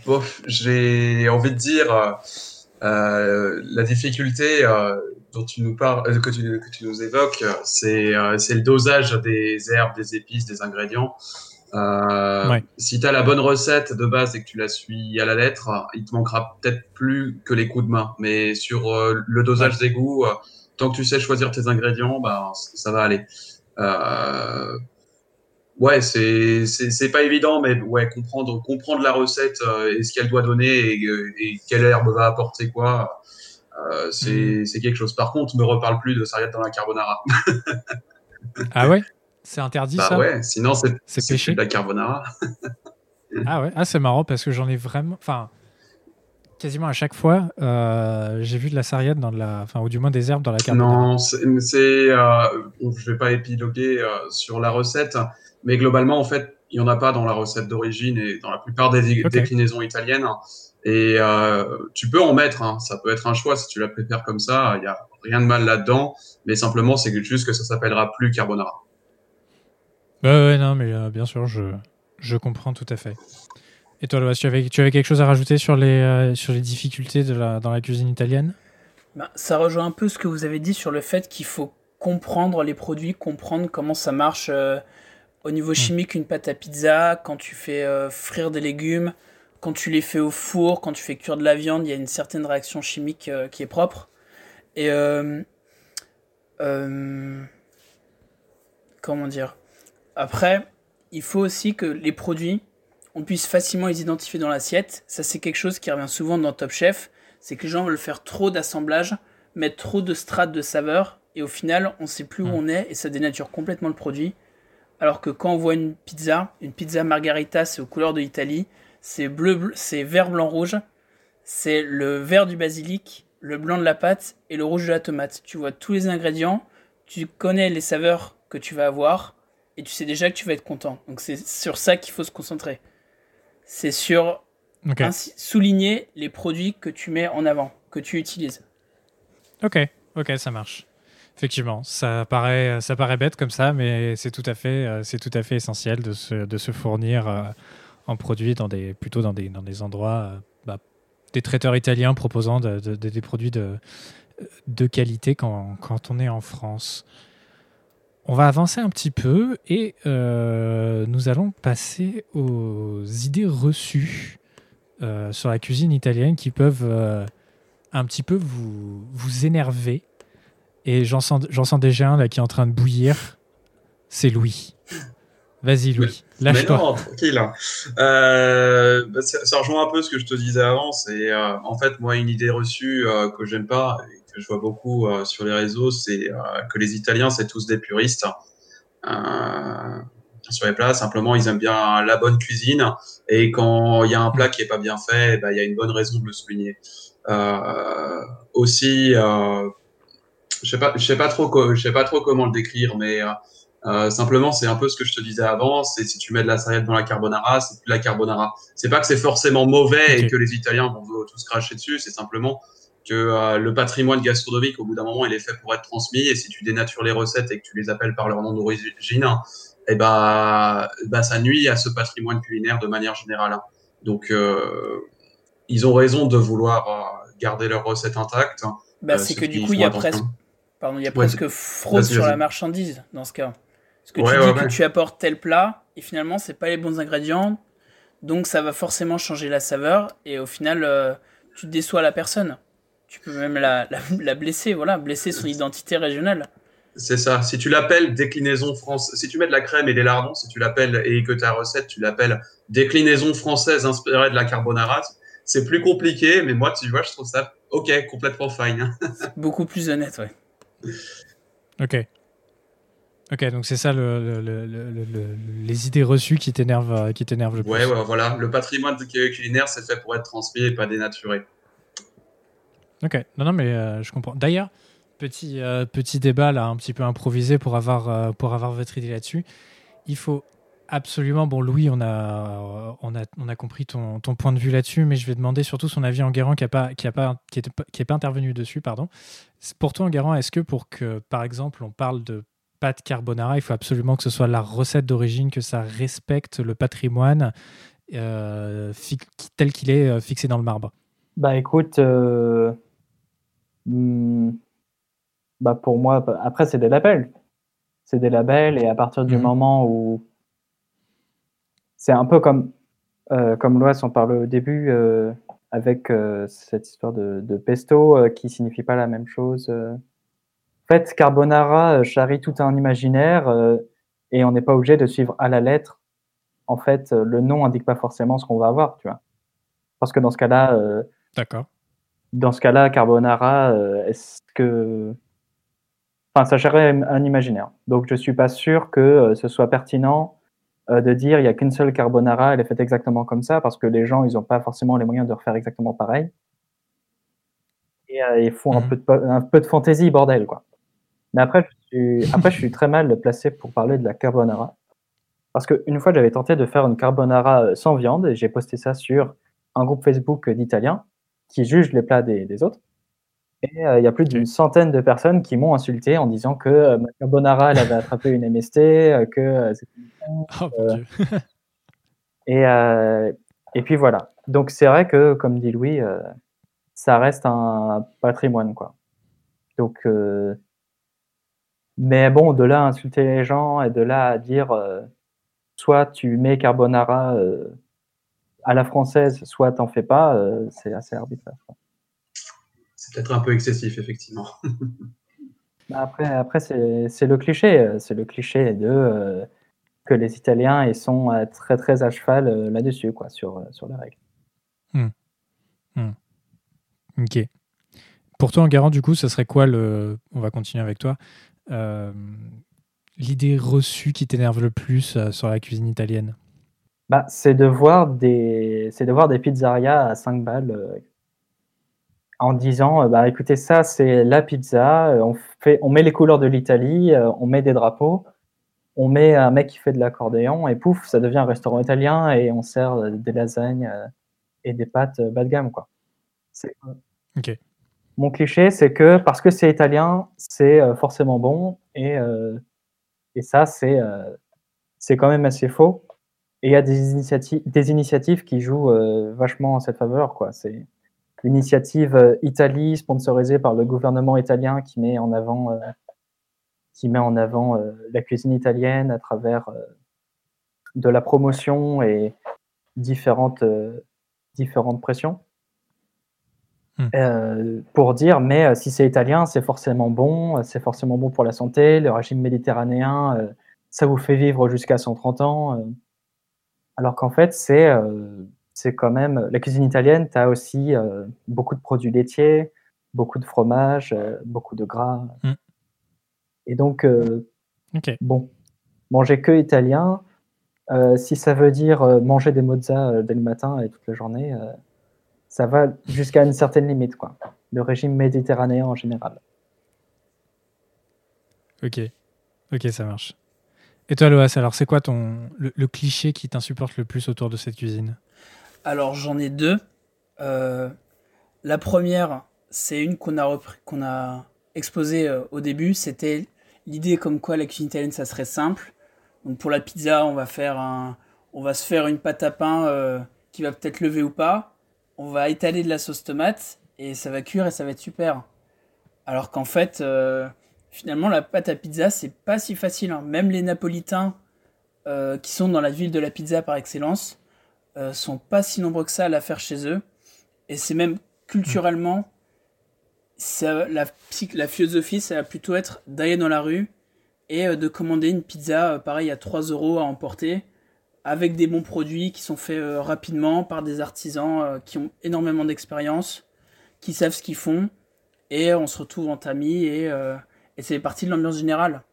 Speaker 4: Bof, j'ai envie de dire euh, la difficulté dont tu nous parles, euh, que, tu, que tu nous évoques, c'est le dosage des herbes, des épices, des ingrédients. Si tu as la bonne recette de base et que tu la suis à la lettre, il te manquera peut-être plus que les coups de main. Mais sur le dosage des goûts, tant que tu sais choisir tes ingrédients, bah, ça va aller. Euh, ouais, c'est pas évident, mais ouais, comprendre comprendre la recette euh, et ce qu'elle doit donner et, euh, et, quelle herbe va apporter quoi, euh, c'est mm. quelque chose. Par contre, me reparle plus de sarriette dans la carbonara.
Speaker 1: ah ouais, c'est interdit
Speaker 4: bah
Speaker 1: ça?
Speaker 4: Ouais, sinon c'est péché de la carbonara.
Speaker 1: ah ouais, ah c'est marrant parce que j'en ai vraiment, enfin. Quasiment à chaque fois, euh, j'ai vu de la sarriette dans la, enfin, ou du moins des herbes dans la carbonara.
Speaker 4: Non, c'est, euh, je vais pas épiloguer sur la recette, mais globalement, en fait, il n'y en a pas dans la recette d'origine et dans la plupart des déclinaisons italiennes. Et euh, tu peux en mettre, hein. ça peut être un choix si tu la préfères comme ça, il n'y a rien de mal là-dedans, mais simplement c'est juste que ça s'appellera plus carbonara.
Speaker 1: ouais, non, mais euh, bien sûr, je, je comprends tout à fait. Et toi, Loas, tu avais, tu avais quelque chose à rajouter sur les, euh, sur les difficultés de la, dans la cuisine italienne?
Speaker 2: Bah, Ça rejoint un peu ce que vous avez dit sur le fait qu'il faut comprendre les produits, comprendre comment ça marche au niveau hmm. chimique, une pâte à pizza, quand tu fais euh, frire des légumes, quand tu les fais au four, quand tu fais cuire de la viande, il y a une certaine réaction chimique euh, qui est propre. Et euh, comment dire? Après, il faut aussi que les produits, on puisse facilement les identifier dans l'assiette. Ça, c'est quelque chose qui revient souvent dans Top Chef. C'est que les gens veulent faire trop d'assemblage, mettre trop de strates de saveurs, et au final, on ne sait plus où hmm. on est, et ça dénature complètement le produit. Alors que quand on voit une pizza, une pizza margarita, c'est aux couleurs de l'Italie, c'est bleu, c'est vert, blanc, rouge, c'est le vert du basilic, le blanc de la pâte et le rouge de la tomate. Tu vois tous les ingrédients, tu connais les saveurs que tu vas avoir et tu sais déjà que tu vas être content. Donc c'est sur ça qu'il faut se concentrer. C'est sur souligner les produits que tu mets en avant, que tu utilises.
Speaker 1: Ok, ok, ça marche. Effectivement, ça paraît, ça paraît bête comme ça, mais c'est tout à fait, euh, c'est tout à fait essentiel de se, de se fournir euh, en produits plutôt dans des, endroits, euh, bah, des traiteurs italiens proposant des produits de, qualité quand, on est en France. On va avancer un petit peu et nous allons passer aux idées reçues sur la cuisine italienne qui peuvent un petit peu vous, énerver Et j'en sens, sens déjà un là qui est en train de bouillir. C'est Louis. Vas-y, Louis. Lâche-toi.
Speaker 4: non, tranquille. Euh, bah, ça, ça rejoint un peu ce que je te disais avant. C'est euh, en fait moi une idée reçue euh, que j'aime pas et que je vois beaucoup euh, sur les réseaux, c'est que les Italiens c'est tous des puristes. Sur les plats, simplement ils aiment bien la bonne cuisine et quand il y a un plat qui est pas bien fait, ben, il y a une bonne raison de le souligner. Aussi, je sais pas, je sais pas trop, co- je sais pas trop comment le décrire, mais euh, simplement, c'est un peu ce que je te disais avant. C'est si tu mets de la sarriette dans la carbonara, c'est plus la carbonara. C'est pas que c'est forcément mauvais et que les Italiens vont tous cracher dessus. C'est simplement que euh, le patrimoine gastronomique, au bout d'un moment, il est fait pour être transmis. Et si tu dénatures les recettes et que tu les appelles par leur nom d'origine, eh ben, bah, ça nuit à ce patrimoine culinaire de manière générale. Donc, euh, ils ont raison de vouloir garder leurs recettes intactes.
Speaker 2: Bah, c'est que du coup, il y a presque, pardon, il y a
Speaker 4: Ouais,
Speaker 2: presque fraude sur la marchandise dans ce cas. Parce que
Speaker 4: Ouais,
Speaker 2: tu
Speaker 4: ouais,
Speaker 2: dis
Speaker 4: ouais.
Speaker 2: que tu apportes tel plat et finalement, c'est pas les bons ingrédients, donc ça va forcément changer la saveur et au final, euh, tu déçois la personne. Tu peux même la, la, la blesser, voilà, blesser son identité régionale.
Speaker 4: C'est ça. Si tu l'appelles déclinaison française, si tu mets de la crème et des lardons, si tu l'appelles et que ta recette, tu l'appelles déclinaison française inspirée de la carbonara, c'est plus compliqué, mais moi, tu vois, je trouve ça ok, complètement fine.
Speaker 2: Beaucoup plus honnête, ouais.
Speaker 1: Ok. Ok, donc c'est ça le, le- le- le- le- le- les idées reçues qui t'énervent, euh, qui t'énervent le plus.
Speaker 4: Ouais, ouais, voilà. Le patrimoine culinaire, c'est fait pour être transmis et pas dénaturé.
Speaker 1: Ok, non, non, mais euh, je comprends. D'ailleurs, petit, euh, petit débat là, un petit peu improvisé pour avoir, euh, pour avoir votre idée là-dessus. Il faut absolument, bon, Louis, on a, on a, on a compris ton, ton point de vue là-dessus, mais je vais demander surtout son avis en Guérant qui n'est pas, qui a pas, qui qui est pas intervenu dessus. pardon. Pour toi, en Guérant, est-ce que pour que, par exemple, on parle de pâte carbonara, il faut absolument que ce soit la recette d'origine, que ça respecte le patrimoine euh, tel qu'il est euh, fixé dans le marbre
Speaker 3: Bah écoute, euh, hmm, bah pour moi, bah, après c'est des labels. C'est des labels et à partir du
Speaker 1: Mhm.
Speaker 3: moment où c'est un peu comme, comme parlait au début avec cette histoire de, de pesto qui signifie pas la même chose. En fait, carbonara euh, charrie tout un imaginaire euh, et on n'est pas obligé de suivre à la lettre. En fait, euh, le nom indique pas forcément ce qu'on va avoir, tu vois. Parce que dans ce cas-là, euh,
Speaker 1: D'accord.
Speaker 3: dans ce cas-là, carbonara, euh, est-ce que. Enfin, ça gérerait un imaginaire. Donc, je suis pas sûr que ce soit pertinent de dire il y a qu'une seule carbonara, elle est faite exactement comme ça, parce que les gens, ils n'ont pas forcément les moyens de refaire exactement pareil. Et il faut un, peu de, po- un peu de fantaisie, bordel, quoi. Mais après, je suis, après, je suis très mal placé pour parler de la carbonara. Parce qu'une fois, j'avais tenté de faire une carbonara euh, sans viande, et j'ai posté ça sur un groupe Facebook d'Italiens qui jugent les plats des, des autres. Et euh, il y a plus d'une centaine de personnes qui m'ont insulté en disant que euh, ma carbonara, elle avait attrapé une MST, euh, que euh,
Speaker 1: Oh
Speaker 3: et, et puis voilà. Donc c'est vrai que, comme dit Louis, ça reste un patrimoine, quoi. Donc, mais bon, de là à insulter les gens et de là à dire, euh, soit tu mets carbonara euh, à la française, soit t'en fais pas, euh, c'est assez arbitraire.
Speaker 4: C'est peut-être un peu excessif, effectivement.
Speaker 3: Bah, Après, après c'est c'est le cliché, c'est le cliché de euh, que les Italiens ils sont euh, très très à cheval euh, là-dessus, quoi, sur euh, sur les règles.
Speaker 1: Ok. Pour toi, en garant, du coup, ce serait quoi le. On va continuer avec toi. Euh, L'idée reçue qui t'énerve le plus euh, sur la cuisine italienne
Speaker 3: Bah, c'est de voir des, de voir des pizzerias à 5 balles euh, en disant, bah, écoutez, ça, c'est la pizza, on fait, on met les couleurs de l'Italie, on met des drapeaux, on met un mec qui fait de l'accordéon et pouf, ça devient un restaurant italien et on sert des lasagnes et des pâtes bas de gamme, quoi. C'est-
Speaker 1: Ok.
Speaker 3: Mon cliché, c'est que parce que c'est italien, c'est euh, forcément bon et, euh, et ça, c'est euh, c'est quand même assez faux. Et il y a des initiatives, qui jouent vachement en cette faveur. C'est l'initiative Italie, sponsorisée par le gouvernement italien, qui met en avant, qui met en avant la cuisine italienne à travers de la promotion et différentes, différentes pressions. Hmm. pour dire, mais si c'est italien, c'est forcément bon, c'est forcément bon pour la santé, le régime méditerranéen, ça vous fait vivre jusqu'à 130 ans. alors qu'en fait, c'est c'est quand même la cuisine italienne, tu as aussi beaucoup de produits laitiers, beaucoup de fromage, beaucoup de gras. Hmm. Et donc, bon, manger que italien, euh, si ça veut dire euh, manger des mozza euh, dès le matin et toute la journée, ça va jusqu'à une certaine limite, quoi. Le régime méditerranéen en général.
Speaker 1: Ok, ok, ça marche. Et toi, Loas, alors c'est quoi ton le, cliché qui t'insupporte le plus autour de cette cuisine?
Speaker 2: Alors j'en ai deux. la première, c'est une qu'on a qu'on a exposée au début. C'était l'idée comme quoi la cuisine italienne, ça serait simple. Donc pour la pizza, on va faire un, on va se faire une pâte à pain euh, qui va peut-être lever ou pas. On va étaler de la sauce tomate et ça va cuire et ça va être super. Alors qu'en fait, euh, finalement, la pâte à pizza, c'est pas si facile. Hein. Même les Napolitains, euh, qui sont dans la ville de la pizza par excellence, sont pas si nombreux que ça à la faire chez eux. Et c'est même culturellement, la, la philosophie, ça va plutôt être d'aller dans la rue et euh, de commander une pizza, euh, pareil, à 3 euros à emporter, avec des bons produits qui sont faits euh, rapidement par des artisans qui ont énormément d'expérience, qui savent ce qu'ils font, et on se retrouve en amis, et, et c'est partie de l'ambiance générale.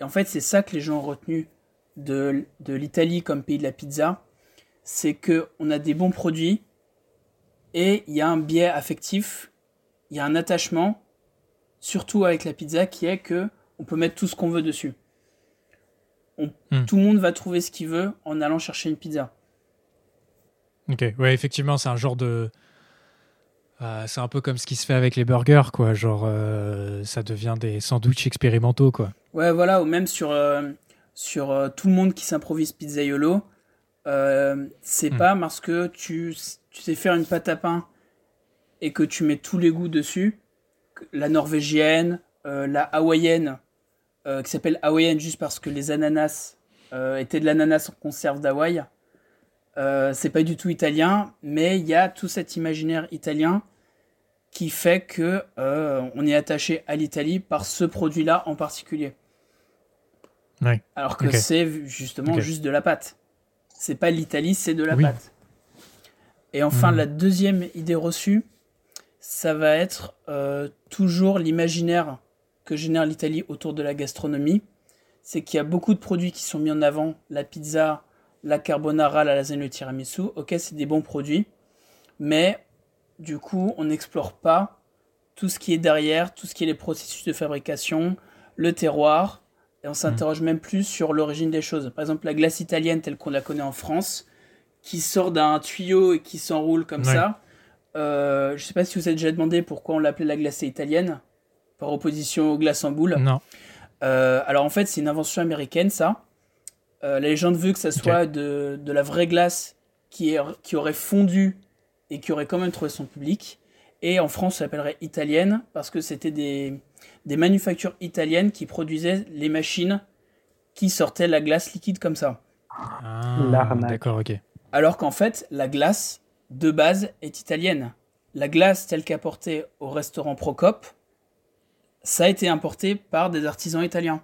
Speaker 2: Et en fait, c'est ça que les gens ont retenu de, l'Italie comme pays de la pizza, c'est que on a des bons produits, et il y a un biais affectif, il y a un attachement, surtout avec la pizza, qui est que on peut mettre tout ce qu'on veut dessus. Hmm. Tout le monde va trouver ce qu'il veut en allant chercher une pizza.
Speaker 1: Ok, ouais, effectivement, c'est un genre de. Euh, c'est un peu comme ce qui se fait avec les burgers, quoi. Genre, euh, ça devient des sandwichs expérimentaux, quoi.
Speaker 2: Ouais, voilà, ou même sur, euh, sur tout le monde qui s'improvise pizzaiolo. c'est hmm. pas parce que tu, tu sais faire une pâte à pain et que tu mets tous les goûts dessus. La norvégienne, la hawaïenne, euh, qui s'appelle Hawaiian juste parce que les ananas euh, étaient de l'ananas en conserve d'Hawaï. Euh, c'est pas du tout italien, mais il y a tout cet imaginaire italien qui fait que on est attaché à l'Italie par ce produit-là en particulier. Alors que c'est justement juste de la pâte. C'est pas l'Italie, c'est de la pâte. Et enfin, hmm. la deuxième idée reçue, ça va être toujours l'imaginaire que génère l'Italie autour de la gastronomie, c'est qu'il y a beaucoup de produits qui sont mis en avant, la pizza, la carbonara, la lasagne, le tiramisu. Ok, c'est des bons produits, mais du coup, on n'explore pas tout ce qui est derrière, tout ce qui est les processus de fabrication, le terroir, et on s'interroge mmh. même plus sur l'origine des choses. Par exemple, la glace italienne telle qu'on la connaît en France, qui sort d'un tuyau et qui s'enroule comme ça. Euh, je ne sais pas si vous avez déjà demandé pourquoi on l'appelait la glacée italienne par opposition aux glaces en boule.
Speaker 1: Non.
Speaker 2: Euh, alors en fait, c'est une invention américaine, ça. Euh, la légende veut que ça soit de, de, la vraie glace qui, est, qui aurait fondu et qui aurait quand même trouvé son public. Et en France, ça s'appellerait italienne parce que c'était des, des manufactures italiennes qui produisaient les machines qui sortaient la glace liquide comme ça.
Speaker 1: Ah, D'accord, ok.
Speaker 2: Alors qu'en fait, la glace de base est italienne. La glace telle qu'apportée au restaurant Procope, ça a été importé par des artisans italiens.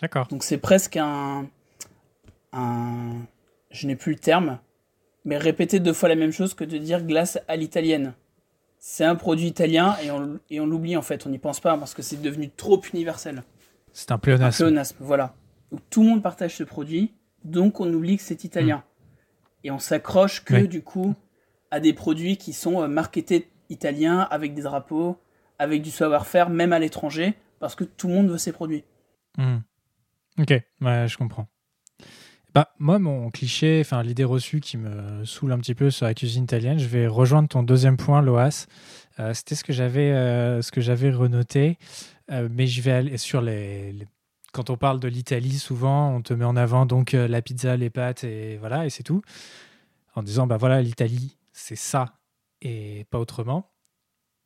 Speaker 1: D'accord.
Speaker 2: Donc c'est presque un, un, je n'ai plus le terme, mais répéter deux fois la même chose que de dire glace à l'italienne. C'est un produit italien et on, et on l'oublie en fait, on n'y pense pas parce que c'est devenu trop universel.
Speaker 1: C'est un pléonasme.
Speaker 2: Un pléonasme, voilà. Donc tout le monde partage ce produit, donc on oublie que c'est italien. Hmm. Et on s'accroche que du coup à des produits qui sont euh, marketés italiens avec des drapeaux, avec du savoir-faire, même à l'étranger, parce que tout le monde veut ses produits.
Speaker 1: Hmm. Ok, je comprends. Bah, moi, mon cliché, enfin l'idée reçue qui me saoule un petit peu sur la cuisine italienne, je vais rejoindre ton deuxième point, Loas. Euh, c'était ce que j'avais, euh, renoté, euh, mais je vais aller sur les, Quand on parle de l'Italie, souvent, on te met en avant donc la pizza, les pâtes et voilà, et c'est tout, en disant bah voilà, l'Italie, c'est ça et pas autrement.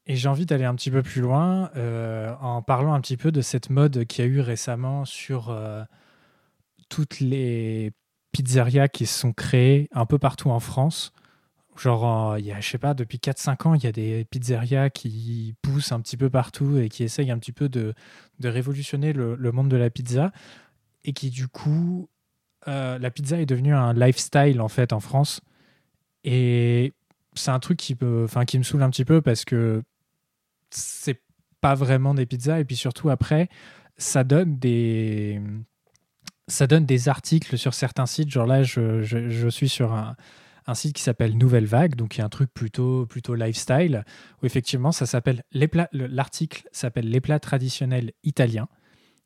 Speaker 1: Et j'ai envie d'aller un petit peu plus loin euh, en parlant un petit peu de cette mode qu'il y a eu récemment sur euh, toutes les pizzerias qui se sont créées un peu partout en France. Genre, il y a, je sais pas, depuis 4-5 ans, il y a des pizzerias qui poussent un petit peu partout et qui essayent un petit peu de, de révolutionner le, le, monde de la pizza. Et qui, du coup, euh, la pizza est devenue un lifestyle, en fait, en France. Et c'est un truc qui, peut, qui me saoule un petit peu parce que c'est pas vraiment des pizzas. Et puis surtout, après, ça donne des ça donne des articles sur certains sites. Genre là, je, je suis sur un, un site qui s'appelle Nouvelle Vague, donc il y a un truc plutôt, plutôt lifestyle, où effectivement, ça s'appelle les plats, l'article s'appelle Les plats traditionnels italiens.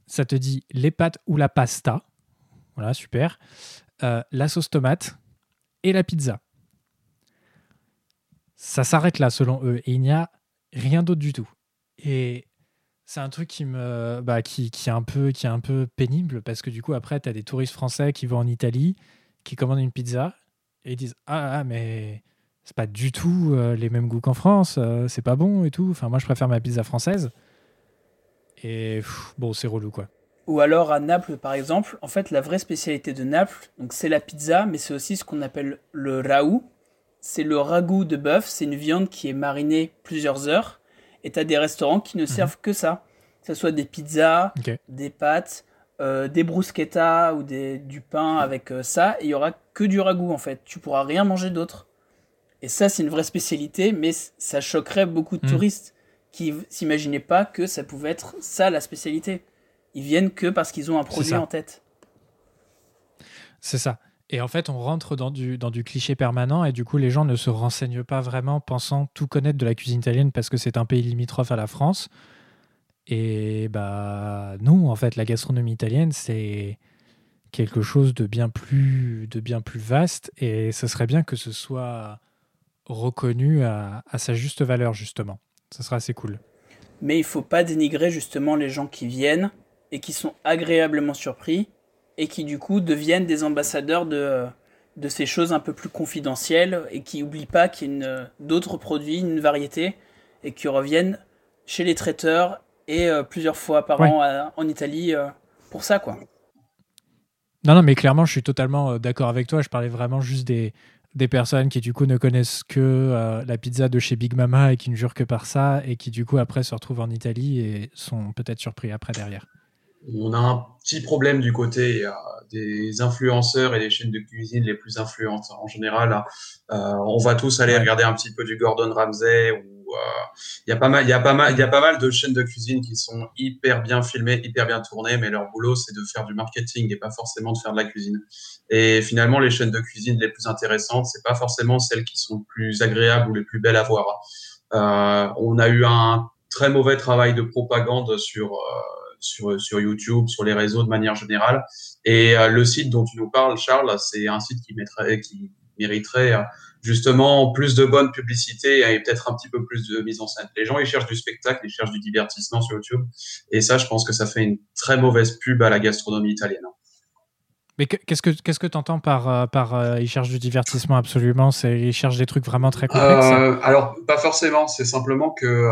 Speaker 1: Ça te dit les pâtes ou la pasta, voilà, super, euh, la sauce tomate et la pizza. Ça s'arrête là, selon eux, et il n'y a rien d'autre du tout. Et c'est un truc qui me bah, qui, qui, est un peu qui est un peu pénible parce que du coup après tu as des touristes français qui vont en Italie qui commandent une pizza et ils disent ah, ah mais c'est pas du tout euh, les mêmes goûts qu'en France, euh, c'est pas bon et tout. Enfin, moi, je préfère ma pizza française. Et bon, c'est relou quoi.
Speaker 2: Ou alors à Naples, par exemple, en fait, la vraie spécialité de Naples, donc c'est la pizza, mais c'est aussi ce qu'on appelle le raou. C'est le ragoût de bœuf. C'est une viande qui est marinée plusieurs heures. Et tu as des restaurants qui ne mhm. servent que ça. Que ce soit des pizzas, des pâtes, euh, des bruschettas ou des, du pain avec ça. il y aura que du ragoût en fait. Tu pourras rien manger d'autre. Et ça, c'est une vraie spécialité, mais ça choquerait beaucoup de hmm. touristes qui s'imaginaient pas que ça pouvait être ça la spécialité. Ils viennent que parce qu'ils ont un produit en tête.
Speaker 1: C'est ça. Et en fait, on rentre dans du, dans du cliché permanent et du coup, les gens ne se renseignent pas vraiment pensant tout connaître de la cuisine italienne parce que c'est un pays limitrophe à la France. Et bah non, en fait, la gastronomie italienne, c'est quelque chose de bien plus, de bien plus vaste et ce serait bien que ce soit reconnu à, sa juste valeur, justement. Ce sera assez cool.
Speaker 2: Mais il faut pas dénigrer justement les gens qui viennent et qui sont agréablement surpris et qui du coup deviennent des ambassadeurs de, de ces choses un peu plus confidentielles et qui n'oublient pas qu'il y a d'autres produits, une variété et qui reviennent chez les traiteurs et euh, plusieurs fois par an en Italie euh, pour ça quoi.
Speaker 1: Non, non, mais clairement, je suis totalement euh, d'accord avec toi. Je parlais vraiment juste des, des personnes qui, du coup, ne connaissent que euh, la pizza de chez Big Mama et qui ne jurent que par ça et qui, du coup, après se retrouvent en Italie et sont peut-être surpris après derrière.
Speaker 4: On a un petit problème du côté des influenceurs et des chaînes de cuisine les plus influentes. En général, euh, on va tous aller regarder un petit peu du Gordon Ramsay ou il y a pas mal, il y a pas mal, il y a pas mal de chaînes de cuisine qui sont hyper bien filmées, hyper bien tournées, mais leur boulot c'est de faire du marketing et pas forcément de faire de la cuisine. Et finalement, les chaînes de cuisine les plus intéressantes, c'est pas forcément celles qui sont plus agréables ou les plus belles à voir. Euh, on a eu un très mauvais travail de propagande sur euh, sur, sur YouTube, sur les réseaux de manière générale. Et euh, le site dont tu nous parles, Charles, c'est un site qui, mettrait, qui mériterait justement plus de bonne publicité et peut-être un petit peu plus de mise en scène. Les gens, ils cherchent du spectacle, ils cherchent du divertissement sur YouTube. Et ça, je pense que ça fait une très mauvaise pub à la gastronomie italienne.
Speaker 1: Mais qu'est-ce que qu'est-ce que tu entends par euh, par euh, ils cherchent du divertissement absolument? C'est ils cherchent des trucs vraiment très complexes?
Speaker 4: Euh, alors pas forcément. C'est simplement que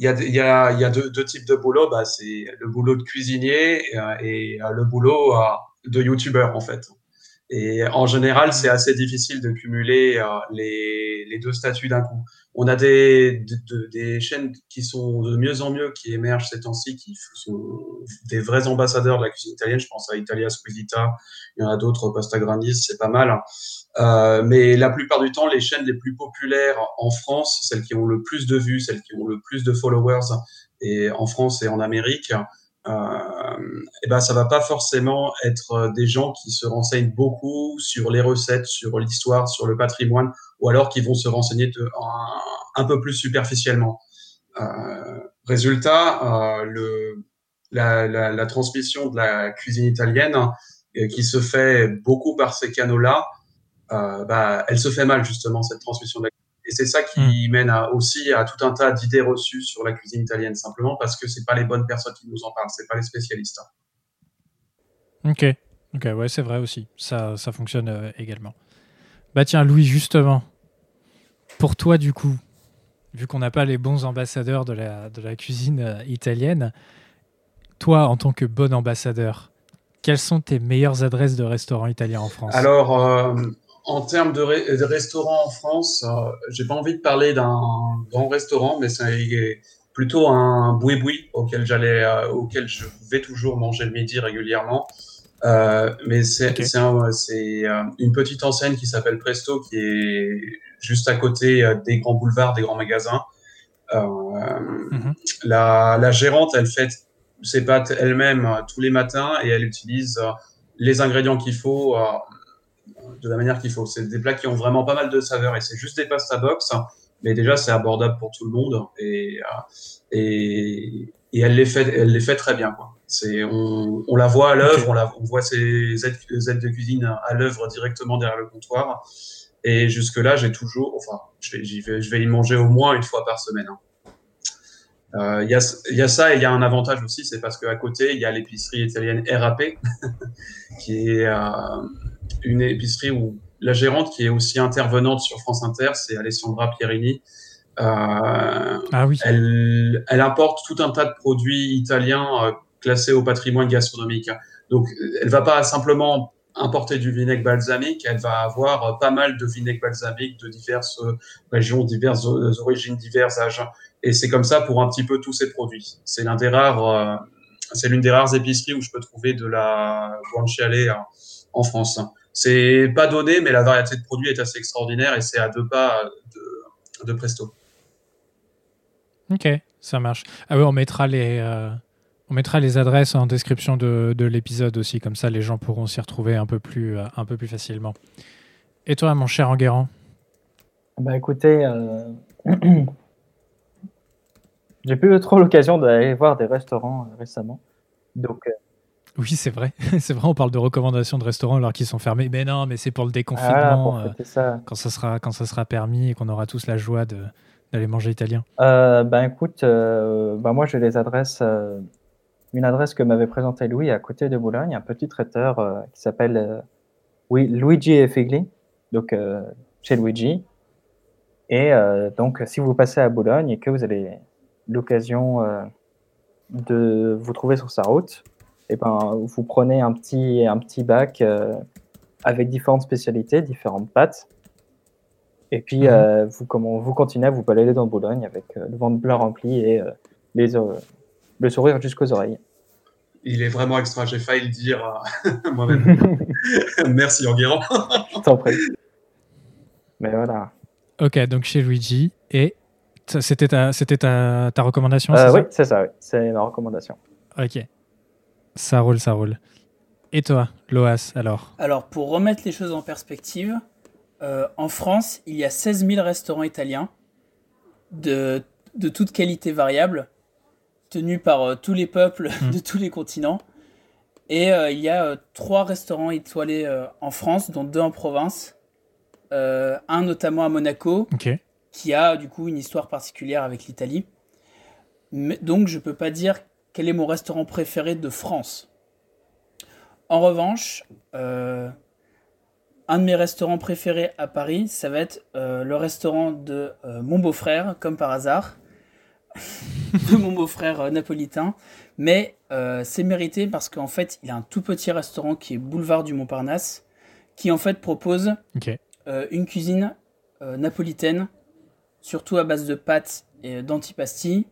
Speaker 4: il y a, deux, types de boulot. Bah, c'est le boulot de cuisinier et, et le boulot de youtubeur en fait. Et en général, c'est assez difficile de cumuler euh, les, deux statuts d'un coup. On a des, des chaînes qui sont de mieux en mieux, qui émergent ces temps-ci, qui sont des vrais ambassadeurs de la cuisine italienne. Je pense à Italia Squisita, il y en a d'autres, Pasta Grandis, c'est pas mal. Euh, mais la plupart du temps, les chaînes les plus populaires en France, celles qui ont le plus de vues, celles qui ont le plus de followers, et en France et en Amérique, euh, et ben ça va pas forcément être euh, des gens qui se renseignent beaucoup sur les recettes, sur l'histoire, sur le patrimoine, ou alors qui vont se renseigner un, peu plus superficiellement. Euh, résultat, le, la, transmission de la cuisine italienne, qui se fait beaucoup par ces canaux-là, euh, bah, elle se fait mal justement cette transmission de la et c'est ça qui hmm. mène aussi à tout un tas d'idées reçues sur la cuisine italienne, simplement parce que c'est pas les bonnes personnes qui nous en parlent, c'est pas les spécialistes.
Speaker 1: Ok, ok, ouais, c'est vrai aussi. Ça, ça fonctionne euh, également. Bah tiens, Louis, justement, pour toi, du coup, vu qu'on n'a pas les bons ambassadeurs de la, de la cuisine euh, italienne, toi, en tant que bon ambassadeur, quelles sont tes meilleures adresses de restaurants italiens en France?
Speaker 4: Alors, euh, en termes de, restaurants en France, euh, j'ai pas envie de parler d'un grand restaurant, mais c'est plutôt un boui-boui auquel j'allais, euh, auquel je vais toujours manger le midi régulièrement. Euh, mais c'est une petite enseigne qui s'appelle Presto, qui est juste à côté des grands boulevards, des grands magasins. Mhm. la, la, gérante, elle fait ses pâtes elle-même tous les matins et elle utilise les ingrédients qu'il faut de la manière qu'il faut. C'est des plats qui ont vraiment pas mal de saveurs et c'est juste des pasta box, mais déjà c'est abordable pour tout le monde et, euh, et, et, elle les fait, elle les fait très bien. Quoi. C'est, on, on la voit à l'œuvre, on, la, on voit ses aides, aides de cuisine à l'œuvre directement derrière le comptoir. Et jusque-là, j'ai toujours, enfin, je vais, je vais y manger au moins une fois par semaine. Hein. Euh, il y, a, y, a, ça et il y a un avantage aussi, c'est parce qu'à côté, il y a l'épicerie italienne RAP, qui est, euh, une épicerie où la gérante, qui est aussi intervenante sur France Inter, c'est Alessandra Pierini. Euh,
Speaker 1: ah oui.
Speaker 4: Elle, elle, importe tout un tas de produits italiens euh, classés au patrimoine gastronomique. Donc, elle va pas simplement importer du vinaigre balsamique, elle va avoir pas mal de vinaigre balsamique de diverses régions, diverses origines, divers âges. Et c'est comme ça pour un petit peu tous ces produits. C'est l'un des rares, euh, c'est l'une des rares épiceries où je peux trouver de la guanciale en France. C'est pas donné, mais la variété de produits est assez extraordinaire et c'est à deux pas de, Presto.
Speaker 1: Ok, ça marche. Ah oui, on mettra les, euh, on mettra les adresses en description de, de l'épisode aussi, comme ça les gens pourront s'y retrouver un peu plus, euh, un peu plus facilement. Et toi, mon cher Enguerrand?
Speaker 3: Bah écoutez, euh... j'ai plus trop l'occasion d'aller voir des restaurants euh, récemment. Donc,
Speaker 1: oui, c'est vrai. c'est vrai, on parle de recommandations de restaurants alors qu'ils sont fermés. Mais non, mais c'est pour le déconfinement.
Speaker 3: Euh,
Speaker 1: quand, ça sera, quand ça sera permis et qu'on aura tous la joie d'aller manger italien.
Speaker 3: Euh, ben écoute, euh, ben moi j'ai les adresses. une adresse que m'avait présentée Louis à côté de Boulogne, un petit traiteur qui s'appelle oui, Luigi et Figli, donc chez Luigi. Et donc, si vous passez à Boulogne et que vous avez l'occasion de vous trouver sur sa route, eh ben, vous prenez un petit, un petit bac euh, avec différentes spécialités, différentes pâtes. Et puis, mhm. euh, vous, comment, vous continuez à vous balader dans Boulogne avec euh, le ventre plein rempli et les, le sourire jusqu'aux oreilles.
Speaker 4: Il est vraiment extra, j'ai failli le dire moi-même. Merci Enguerrand.
Speaker 3: Je t'en prie. Mais voilà.
Speaker 1: Ok, donc chez Luigi. Et c'était ta, ta, ta recommandation
Speaker 3: Oui, c'est ça, oui. c'est ma recommandation.
Speaker 1: Ok. Ça roule, ça roule. Et toi, Loas, alors
Speaker 2: Alors, pour remettre les choses en perspective, euh, en France, il y a 16 000 restaurants italiens de, de toute qualité variable, tenus par euh, tous les peuples hmm. de tous les continents. Et euh, il y a trois restaurants étoilés en France, dont deux en province. un notamment à Monaco, qui a du coup une histoire particulière avec l'Italie. Donc je peux pas dire quel est mon restaurant préféré de France. En revanche, euh, un de mes restaurants préférés à Paris, ça va être euh, le restaurant de euh, mon beau-frère, comme par hasard, de mon beau-frère napolitain. Mais c'est mérité parce qu'en fait, il a un tout petit restaurant qui est boulevard du Montparnasse, qui en fait propose une cuisine napolitaine, surtout à base de pâtes et d'antipasti,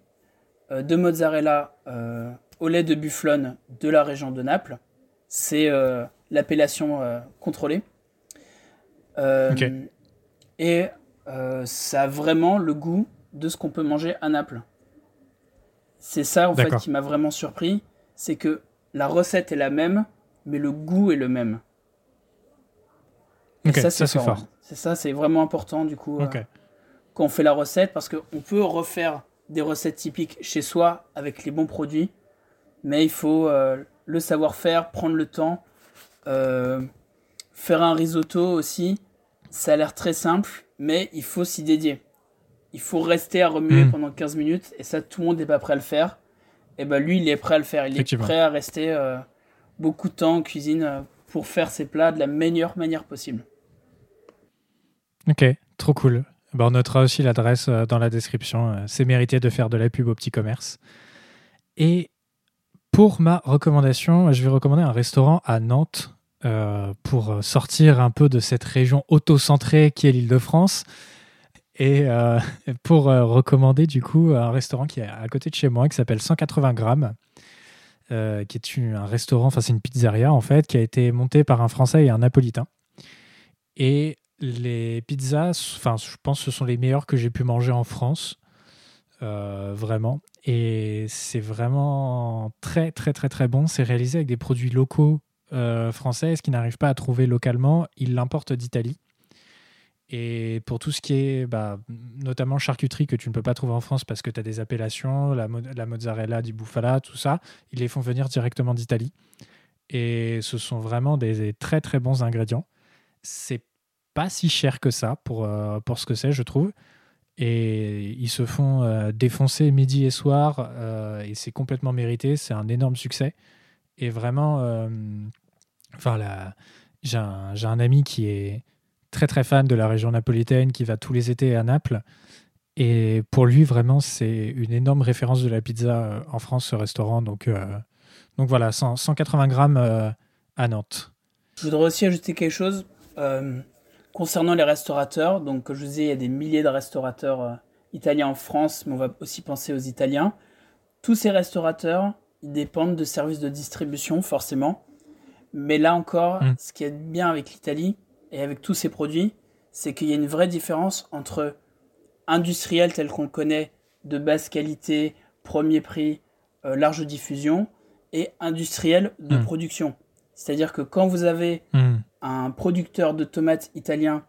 Speaker 2: de mozzarella euh, au lait de bufflone de la région de Naples. C'est euh, l'appellation contrôlée. Et ça a vraiment le goût de ce qu'on peut manger à Naples. C'est ça en fait qui m'a vraiment surpris, c'est que la recette est la même, mais le goût est le même.
Speaker 1: Ça, c'est fort.
Speaker 2: C'est ça, c'est vraiment important du coup quand on fait la recette parce qu'on peut refaire des recettes typiques chez soi avec les bons produits, mais il faut euh, le savoir-faire, prendre le temps. Euh, faire un risotto aussi, ça a l'air très simple, mais il faut s'y dédier. Il faut rester à remuer hmm. pendant 15 minutes, et ça, tout le monde n'est pas prêt à le faire. Et ben lui, il est prêt à le faire. Il est prêt à rester euh, beaucoup de temps en cuisine pour faire ses plats de la meilleure manière possible.
Speaker 1: Ok, trop cool. Bah, on notera aussi l'adresse euh, dans la description. Euh, c'est mérité de faire de la pub au petit commerce. Et pour ma recommandation, je vais recommander un restaurant à Nantes pour sortir un peu de cette région auto-centrée qui est l'île de France et pour recommander du coup un restaurant qui est à côté de chez moi qui s'appelle 180 grammes euh, qui est un restaurant, enfin c'est une pizzeria en fait, qui a été montée par un Français et un Napolitain. Et les pizzas, enfin je pense que ce sont les meilleurs que j'ai pu manger en France, euh, vraiment. Et c'est vraiment très très très très bon. C'est réalisé avec des produits locaux euh, français, ce qu'ils n'arrivent pas à trouver localement, ils l'importent d'Italie. Et pour tout ce qui est bah, notamment charcuterie que tu ne peux pas trouver en France parce que tu as des appellations, la, la, mozzarella di bufala, tout ça, ils les font venir directement d'Italie. Et ce sont vraiment des, très très bons ingrédients. C'est pas si cher que ça pour, euh, pour ce que c'est, je trouve. Et ils se font euh, défoncer midi et soir euh, et c'est complètement mérité. C'est un énorme succès. Et vraiment, enfin, j'ai un, un ami qui est très très fan de la région napolitaine, qui va tous les étés à Naples. Et pour lui, vraiment, c'est une énorme référence de la pizza en France, ce restaurant. Donc, donc voilà, 180 grammes à Nantes.
Speaker 2: Je voudrais aussi ajouter quelque chose concernant les restaurateurs. Donc, comme je vous disais, il y a des milliers de restaurateurs italiens en France, mais on va aussi penser aux Italiens. Tous ces restaurateurs, ils dépendent de services de distribution, forcément. Mais là encore, mm. ce qui est bien avec l'Italie, et avec tous ces produits, c'est qu'il y a une vraie différence entre industriel tel qu'on le connaît, de basse qualité, premier prix, euh, large diffusion, et industriel de hmm. production. C'est-à-dire que quand vous avez hmm. un producteur de tomates italien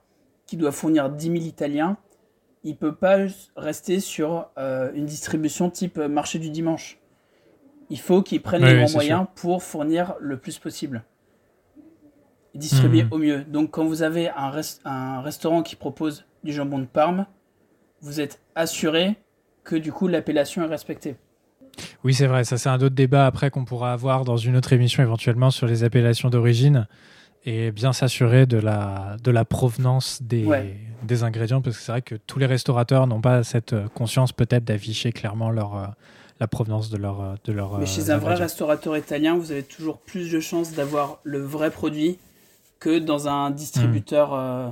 Speaker 2: qui doit fournir 10 000 Italiens, il ne peut pas rester sur euh, une distribution type marché du dimanche. Il faut qu'il prenne les bons moyens pour fournir le plus possible distribuer hmm. au mieux. Donc quand vous avez un, un restaurant qui propose du jambon de Parme, vous êtes assuré que du coup l'appellation est respectée.
Speaker 1: Oui, c'est vrai. Ça, c'est un autre débat après qu'on pourra avoir dans une autre émission éventuellement sur les appellations d'origine et bien s'assurer de la, de la provenance des, des ingrédients parce que c'est vrai que tous les restaurateurs n'ont pas cette conscience peut-être d'afficher clairement leur, euh, la provenance de leur. Euh, de leur
Speaker 2: Mais chez euh, un vrai restaurateur italien, vous avez toujours plus de chances d'avoir le vrai produit que dans un distributeur hmm. euh,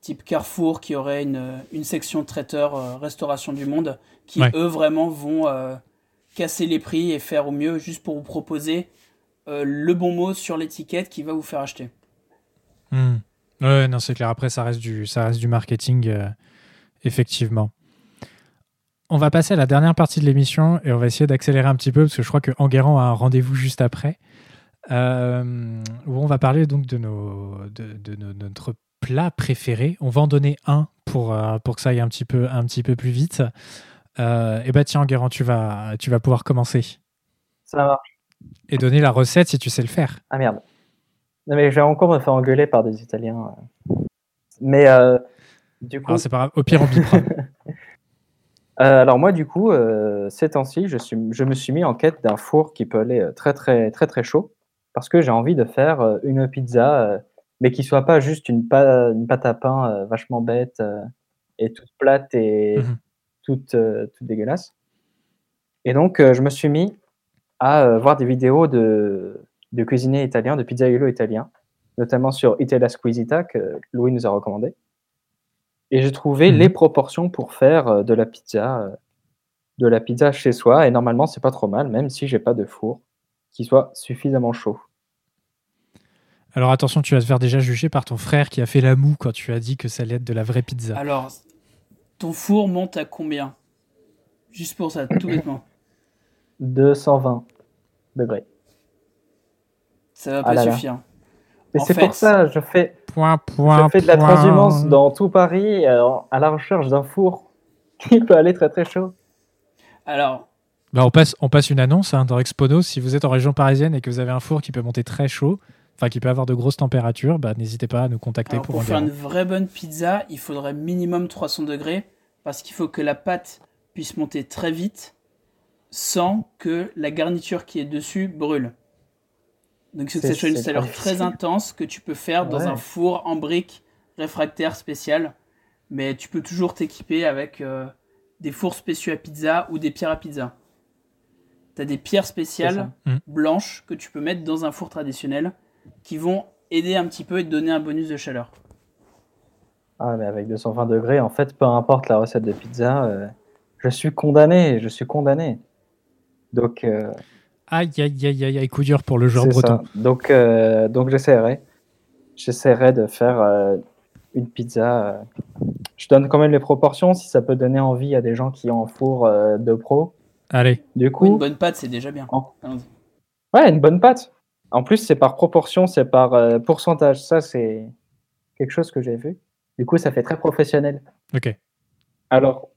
Speaker 2: type Carrefour qui aurait une, une section traiteur euh, restauration du monde qui eux vraiment vont euh, casser les prix et faire au mieux juste pour vous proposer le bon mot sur l'étiquette qui va vous faire acheter.
Speaker 1: Hmm. Ouais, non, c'est clair. Après, ça reste du, ça reste du marketing, effectivement. On va passer à la dernière partie de l'émission et on va essayer d'accélérer un petit peu parce que je crois que Enguerrand a un rendez-vous juste après. Euh, où on va parler donc de, nos, de, notre plat préféré. On va en donner un pour, euh, pour que ça aille un petit peu, un petit peu plus vite. Euh, et bah tiens, Guérand, tu vas, tu vas pouvoir commencer.
Speaker 3: Ça marche.
Speaker 1: Et donner la recette si tu sais le faire.
Speaker 3: Ah merde. Non mais je vais encore me faire engueuler par des Italiens. Mais du coup.
Speaker 1: c'est pas grave. Au pire, on bipera.
Speaker 3: alors moi, du coup, ces temps-ci, je, suis, je me suis mis en quête d'un four qui peut aller très très très très chaud parce que j'ai envie de faire euh, une pizza, euh, mais qui soit pas juste une, une pâte à pain euh, vachement bête et toute plate et mmh toute, toute dégueulasse. Et donc, je me suis mis à voir des vidéos de, de cuisiniers italiens, de pizzaiolo italiens, notamment sur Italia Squisita, que Louis nous a recommandé. Et j'ai trouvé mmh les proportions pour faire de la pizza, de la pizza chez soi. Et normalement, c'est pas trop mal, même si j'ai pas de four qui soit suffisamment chaud.
Speaker 1: Alors attention, tu vas te faire déjà juger par ton frère qui a fait la moue quand tu as dit que ça allait être de la vraie pizza.
Speaker 2: Alors, ton four monte à combien? Juste pour ça, tout bêtement.
Speaker 3: 220 degrés.
Speaker 2: Ça va ah pas suffire.
Speaker 3: Mais c'est pour ça, je fais, je fais de la transhumance dans tout Paris euh, à la recherche d'un four qui peut aller très très chaud.
Speaker 2: Alors,
Speaker 1: bah, on, passe, on passe une annonce hein, dans Expono. Si vous êtes en région parisienne et que vous avez un four qui peut monter très chaud, enfin qui peut avoir de grosses températures, bah, n'hésitez pas à nous contacter
Speaker 2: pour, pour faire une vraie bonne pizza, il faudrait minimum 300 degrés parce qu'il faut que la pâte puisse monter très vite sans que la garniture qui est dessus brûle. Donc c'est une chaleur très intense que tu peux faire dans un four en briques réfractaire spécial, mais tu peux toujours t'équiper avec euh, des fours spéciaux à pizza ou des pierres à pizza. Tu as des pierres spéciales mm. blanches que tu peux mettre dans un four traditionnel qui vont aider un petit peu et te donner un bonus de chaleur.
Speaker 3: Ah, mais avec 220 degrés, en fait, peu importe la recette de pizza, euh, je suis condamné, je suis condamné. Donc, euh,
Speaker 1: Aïe, aïe, aïe, aïe, aïe, coup dur pour le joueur
Speaker 3: c'est
Speaker 1: breton.
Speaker 3: ça. Donc, euh, donc j'essaierai. J'essaierai de faire euh, une pizza. Je donne quand même les proportions si ça peut donner envie à des gens qui ont un four euh, de pro.
Speaker 1: Allez,
Speaker 3: Du
Speaker 2: Ou
Speaker 3: coup,
Speaker 2: une bonne pâte, c'est déjà bien.
Speaker 3: Oh.
Speaker 2: Allons-y.
Speaker 3: ouais, une bonne pâte. En plus, c'est par proportion, c'est par euh, pourcentage. Ça, c'est quelque chose que j'ai vu. Du coup, ça fait très professionnel.
Speaker 1: ok.
Speaker 3: Alors,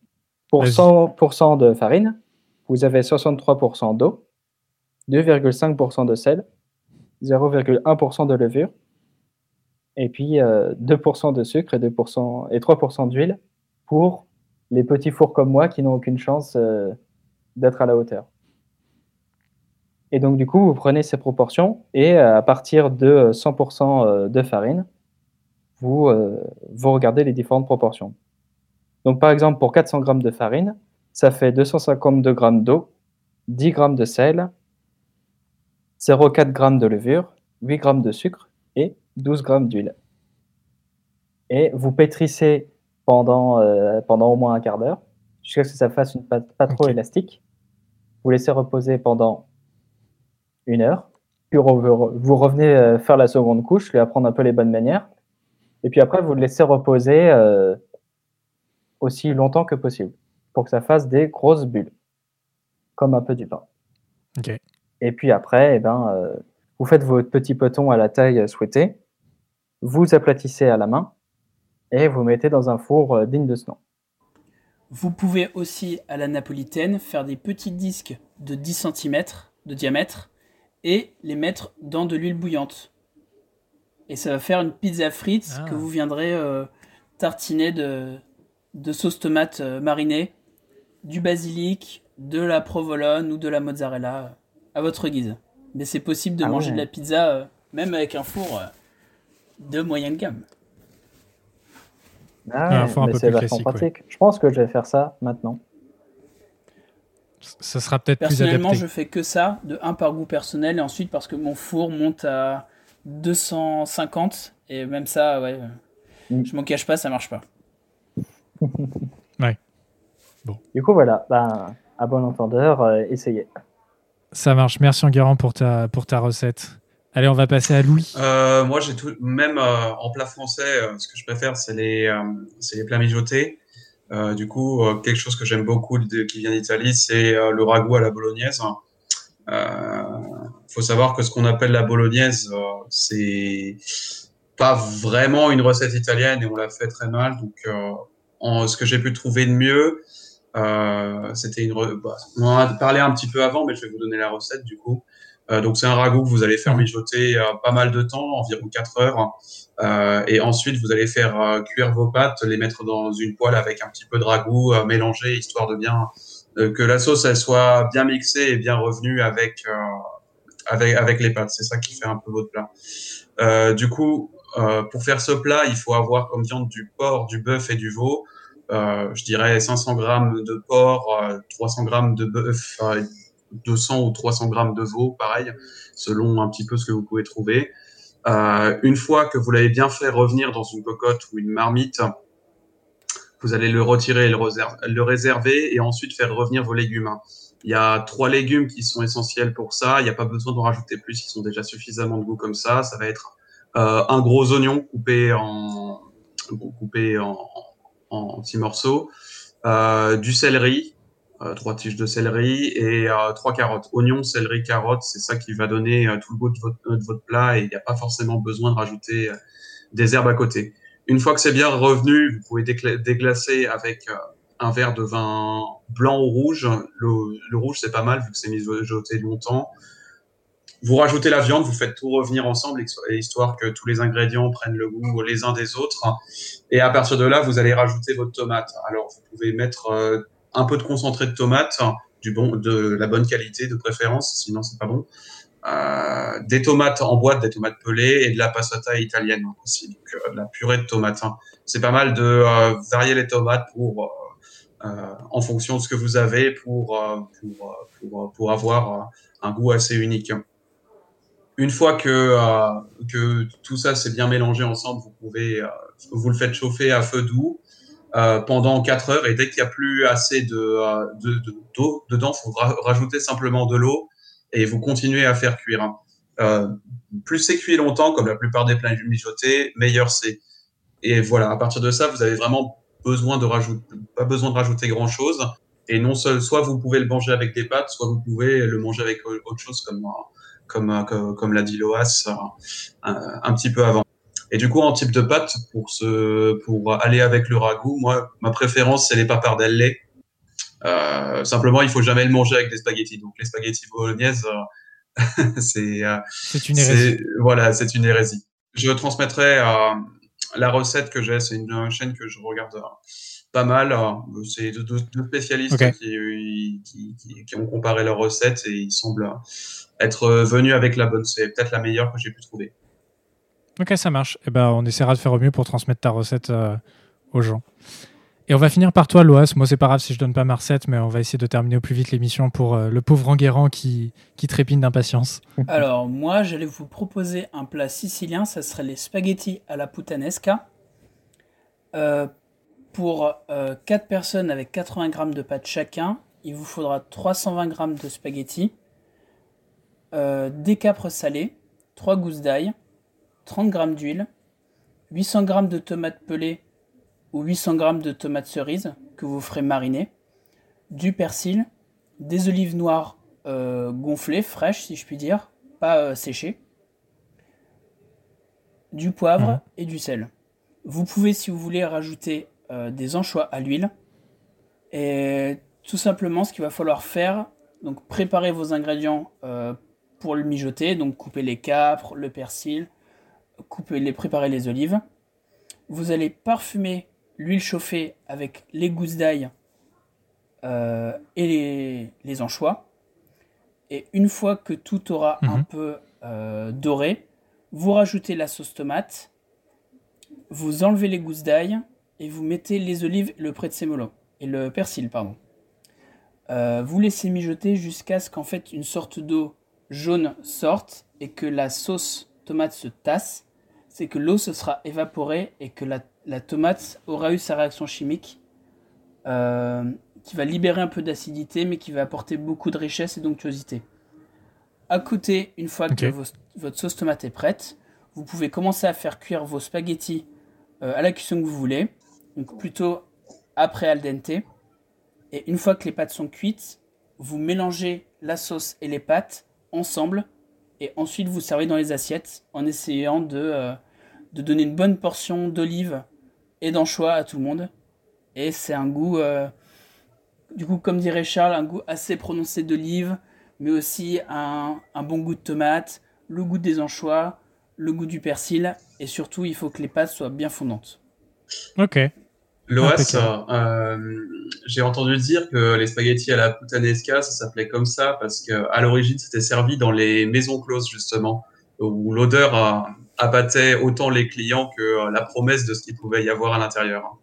Speaker 3: pour
Speaker 1: Vas-y.
Speaker 3: 100% de farine, vous avez 63% d'eau, 2,5% de sel, 0,1% de levure, et puis euh, 2% de sucre et, 2% et 3% d'huile pour les petits fours comme moi qui n'ont aucune chance euh, d'être à la hauteur. Et donc, du coup, vous prenez ces proportions et euh, à partir de 100% euh, de farine, vous, euh, vous regardez les différentes proportions. Donc, par exemple, pour 400 g de farine, ça fait 252 g d'eau, 10 g de sel, 0,4 g de levure, 8 g de sucre et 12 g d'huile. Et vous pétrissez pendant, euh, pendant au moins un quart d'heure, jusqu'à ce que ça fasse une pâte pas trop élastique. Vous laissez reposer pendant une heure, puis vous revenez euh, faire la seconde couche, lui apprendre un peu les bonnes manières, et puis après, vous le laissez reposer euh, aussi longtemps que possible pour que ça fasse des grosses bulles, comme un peu du pain.
Speaker 1: Ok.
Speaker 3: Et puis après, eh ben, euh, vous faites votre petit peton à la taille souhaitée, vous aplatissez à la main et vous mettez dans un four euh, digne de ce nom.
Speaker 2: Vous pouvez aussi, à la napolitaine, faire des petits disques de 10 cm de diamètre et les mettre dans de l'huile bouillante. Et ça va faire une pizza frite
Speaker 1: Ah.
Speaker 2: que vous viendrez euh, tartiner de, de sauce tomate euh, marinée, du basilic, de la provolone ou de la mozzarella, euh, à votre guise. Mais c'est possible de
Speaker 3: Ah
Speaker 2: manger
Speaker 3: ouais.
Speaker 2: de la pizza euh, même avec un four euh, de moyenne gamme.
Speaker 3: Ah,
Speaker 1: un four un
Speaker 3: mais
Speaker 1: peu
Speaker 3: c'est
Speaker 1: plus ouais.
Speaker 3: pratique. Je pense que je vais faire ça maintenant.
Speaker 1: Ça sera peut-être plus
Speaker 2: Personnellement, je fais que ça, de un par goût personnel, et ensuite parce que mon four monte à 250, et même ça, ouais, euh,
Speaker 3: Mm.
Speaker 2: je m'en cache pas, ça marche pas.
Speaker 3: Du coup, voilà, ben, à bon entendeur, euh, essayez.
Speaker 1: Ça marche. Merci Enguerrand pour ta, pour ta recette. Allez, on va passer à Louis.
Speaker 4: Euh, moi, j'ai tout, même euh, en plat français, euh, ce que je préfère, c'est les, euh, c'est les plats mijotés. Euh, du coup, euh, quelque chose que j'aime beaucoup de- qui vient d'Italie, c'est euh, le ragoût à la bolognaise. Euh, faut savoir que ce qu'on appelle la bolognaise, c'est pas vraiment une recette italienne et on la fait très mal. Donc, en, ce que j'ai pu trouver de mieux, c'était une. bah, on en a parlé un petit peu avant, mais je vais vous donner la recette du coup. Donc c'est un ragoût que vous allez faire mijoter euh, pas mal de temps, environ 4 heures. Euh, et ensuite, vous allez faire euh, cuire vos pâtes, les mettre dans une poêle avec un petit peu de ragoût, euh, mélanger, histoire de bien que la sauce elle soit bien mixée et bien revenue avec avec avec les pâtes. C'est ça qui fait un peu votre plat. Euh, du coup, euh, pour faire ce plat, il faut avoir comme viande du porc, du bœuf et du veau. Euh, je dirais 500 grammes de porc, euh, 300 grammes de bœuf, euh, 200 ou 300 grammes de veau, pareil, selon un petit peu ce que vous pouvez trouver. Euh, une fois que vous l'avez bien fait revenir dans une cocotte ou une marmite, vous allez le retirer et le, réserver, et ensuite faire revenir vos légumes. Il y a trois légumes qui sont essentiels pour ça. Il n'y a pas besoin d'en rajouter plus. Ils sont déjà suffisamment de goût comme ça. Ça va être euh, un gros oignon coupé en, coupé en, en petits morceaux, euh, du céleri, trois tiges de céleri et euh, trois carottes. Oignon, céleri, carottes, c'est ça qui va donner euh, tout le goût de votre, plat et il n'y a pas forcément besoin de rajouter euh, des herbes à côté. Une fois que c'est bien revenu, vous pouvez dégla- déglacer avec euh, un verre de vin blanc ou rouge. Le, rouge, c'est pas mal vu que c'est mijoté longtemps. Vous rajoutez la viande, vous faites tout revenir ensemble, histo- histoire que tous les ingrédients prennent le goût les uns des autres. Et à partir de là, vous allez rajouter votre tomate. Alors, vous pouvez mettre euh, un peu de concentré de tomate, du bon, de la bonne qualité de préférence, sinon c'est pas bon. Euh, des tomates en boîte, des tomates pelées et de la passata italienne aussi, donc euh, de la purée de tomates. hein. C'est pas mal de euh, varier les tomates pour, en fonction de ce que vous avez, pour, pour, pour, avoir un goût assez unique. une fois que, que tout ça s'est bien mélangé ensemble, vous pouvez, vous le faites chauffer à feu doux euh, pendant 4 heures et dès qu'il n'y a plus assez de, euh, de, de- d'eau dedans, vous ra- rajoutez simplement de l'eau et vous continuez à faire cuire. Euh, plus c'est cuit longtemps, comme la plupart des plats mijotés, meilleur c'est. Et voilà, à partir de ça, vous avez vraiment besoin de rajouter, pas besoin de rajouter grand chose. Et non seul, soit vous pouvez le manger avec des pâtes, soit vous pouvez le manger avec autre chose comme, comme, comme, l'a dit Loas un petit peu avant. Et du coup, en type de pâte, pour, ce, pour aller avec le ragoût, moi, ma préférence, c'est les pappardelle. Euh, simplement, il faut jamais le manger avec des spaghettis. Donc, les spaghettis bolognaises, euh, c'est euh,
Speaker 1: C'est une hérésie.
Speaker 4: Voilà, c'est une hérésie. Je transmettrai euh, la recette que j'ai. C'est une chaîne que je regarde pas mal. C'est deux, spécialistes
Speaker 1: Ok.
Speaker 4: qui, qui, qui- qui ont comparé leurs recettes et ils semblent être venus avec la bonne. C'est peut-être la meilleure que j'ai pu trouver.
Speaker 1: Ok, ça marche. Eh ben, on essaiera de faire au mieux pour transmettre ta recette euh, aux gens. Et on va finir par toi, Loas. Moi, c'est pas grave si je donne pas ma recette, mais on va essayer de terminer au plus vite l'émission pour euh, le pauvre Enguerrand qui, qui trépine d'impatience.
Speaker 2: Alors, moi, j'allais vous proposer un plat sicilien, ça serait les spaghettis à la puttanesca. Euh, pour 4 personnes avec 80 grammes de pâte chacun, il vous faudra 320 grammes de spaghettis, des capres salés, 3 gousses d'ail, 30 grammes d'huile, 800 grammes de tomates pelées ou 800 grammes de tomates cerises que vous ferez mariner, du persil, des olives noires euh, gonflées, fraîches si je puis dire, pas euh, séchées, du poivre
Speaker 1: Mhm.
Speaker 2: et du sel. Vous pouvez, si vous voulez, rajouter euh, des anchois à l'huile. Et tout simplement, ce qu'il va falloir faire, donc préparer vos ingrédients pour le mijoter, donc couper les capres, le persil, couper les, préparer les olives. Vous allez parfumer l'huile chauffée avec les gousses d'ail euh, et les, les anchois. Et une fois que tout aura un
Speaker 1: Mhm.
Speaker 2: peu euh, doré, vous rajoutez la sauce tomate, vous enlevez les gousses d'ail et vous mettez les olives, le prezzemolo et le persil, pardon. Euh, vous laissez mijoter jusqu'à ce qu'en fait une sorte d'eau jaune sorte et que la sauce tomate se tasse. C'est que l'eau se sera évaporée et que la, la tomate aura eu sa réaction chimique euh, qui va libérer un peu d'acidité mais qui va apporter beaucoup de richesse et d'onctuosité. À côté, une fois que vos- votre sauce tomate est prête, vous pouvez commencer à faire cuire vos spaghettis euh, à la cuisson que vous voulez, donc plutôt après al dente. Et une fois que les pâtes sont cuites, vous mélangez la sauce et les pâtes ensemble et ensuite vous servez dans les assiettes en essayant de, euh, de donner une bonne portion d'olives et d'anchois à tout le monde. Et c'est un goût, euh, du coup, comme dirait Charles, un goût assez prononcé d'olive, mais aussi un, un bon goût de tomate, le goût des anchois, le goût du persil, et surtout, il faut que les pâtes soient bien fondantes.
Speaker 1: Ok.
Speaker 4: Loas,
Speaker 1: Impeccable.
Speaker 4: euh, j'ai entendu dire que les spaghettis à la puttanesca, ça s'appelait comme ça parce que à l'origine, c'était servi dans les maisons closes justement, où l'odeur euh, abattait autant les clients que euh, la promesse de ce qu'il pouvait y avoir à l'intérieur.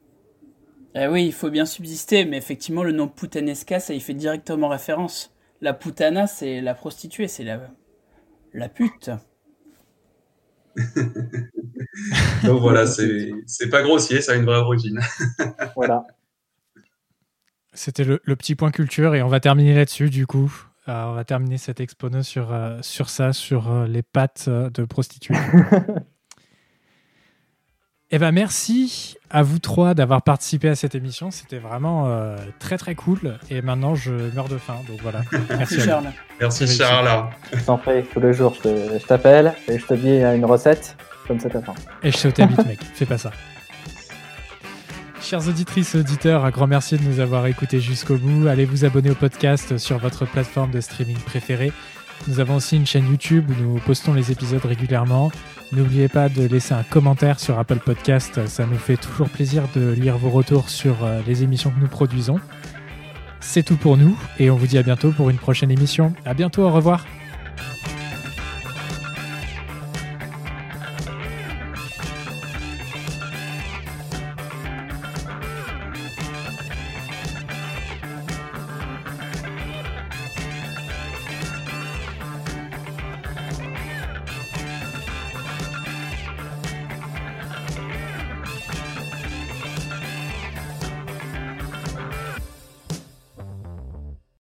Speaker 2: Eh oui, il faut bien subsister, mais effectivement, le nom puttanesca, ça y fait directement référence. La puttana, c'est la prostituée, c'est la, la pute.
Speaker 4: Donc voilà, c'est c'est pas grossier, ça a une vraie origine.
Speaker 3: Voilà.
Speaker 1: C'était le, le petit point culture et on va terminer là-dessus du coup. Euh, on va terminer cette expono sur, euh, sur ça, sur euh, les pattes de prostituées. Eh ben merci à vous trois d'avoir participé à cette émission. C'était vraiment euh, très très cool. Et maintenant je meurs de faim. Donc voilà. Merci.
Speaker 2: Charles.
Speaker 4: Merci. Charles.
Speaker 3: Je t'en prie, tous les jours, je t'appelle et je te dis une recette, comme ça t'attends.
Speaker 1: Et je sais où t'habites, mec. Fais pas ça. Chers auditrices et auditeurs, un grand merci de nous avoir écoutés jusqu'au bout. Allez vous abonner au podcast sur votre plateforme de streaming préférée. Nous avons aussi une chaîne YouTube où nous postons les épisodes régulièrement. N'oubliez pas de laisser un commentaire sur Apple Podcast. Ça nous fait toujours plaisir de lire vos retours sur euh, les émissions que nous produisons. C'est tout pour nous et on vous dit à bientôt pour une prochaine émission. À bientôt, au revoir.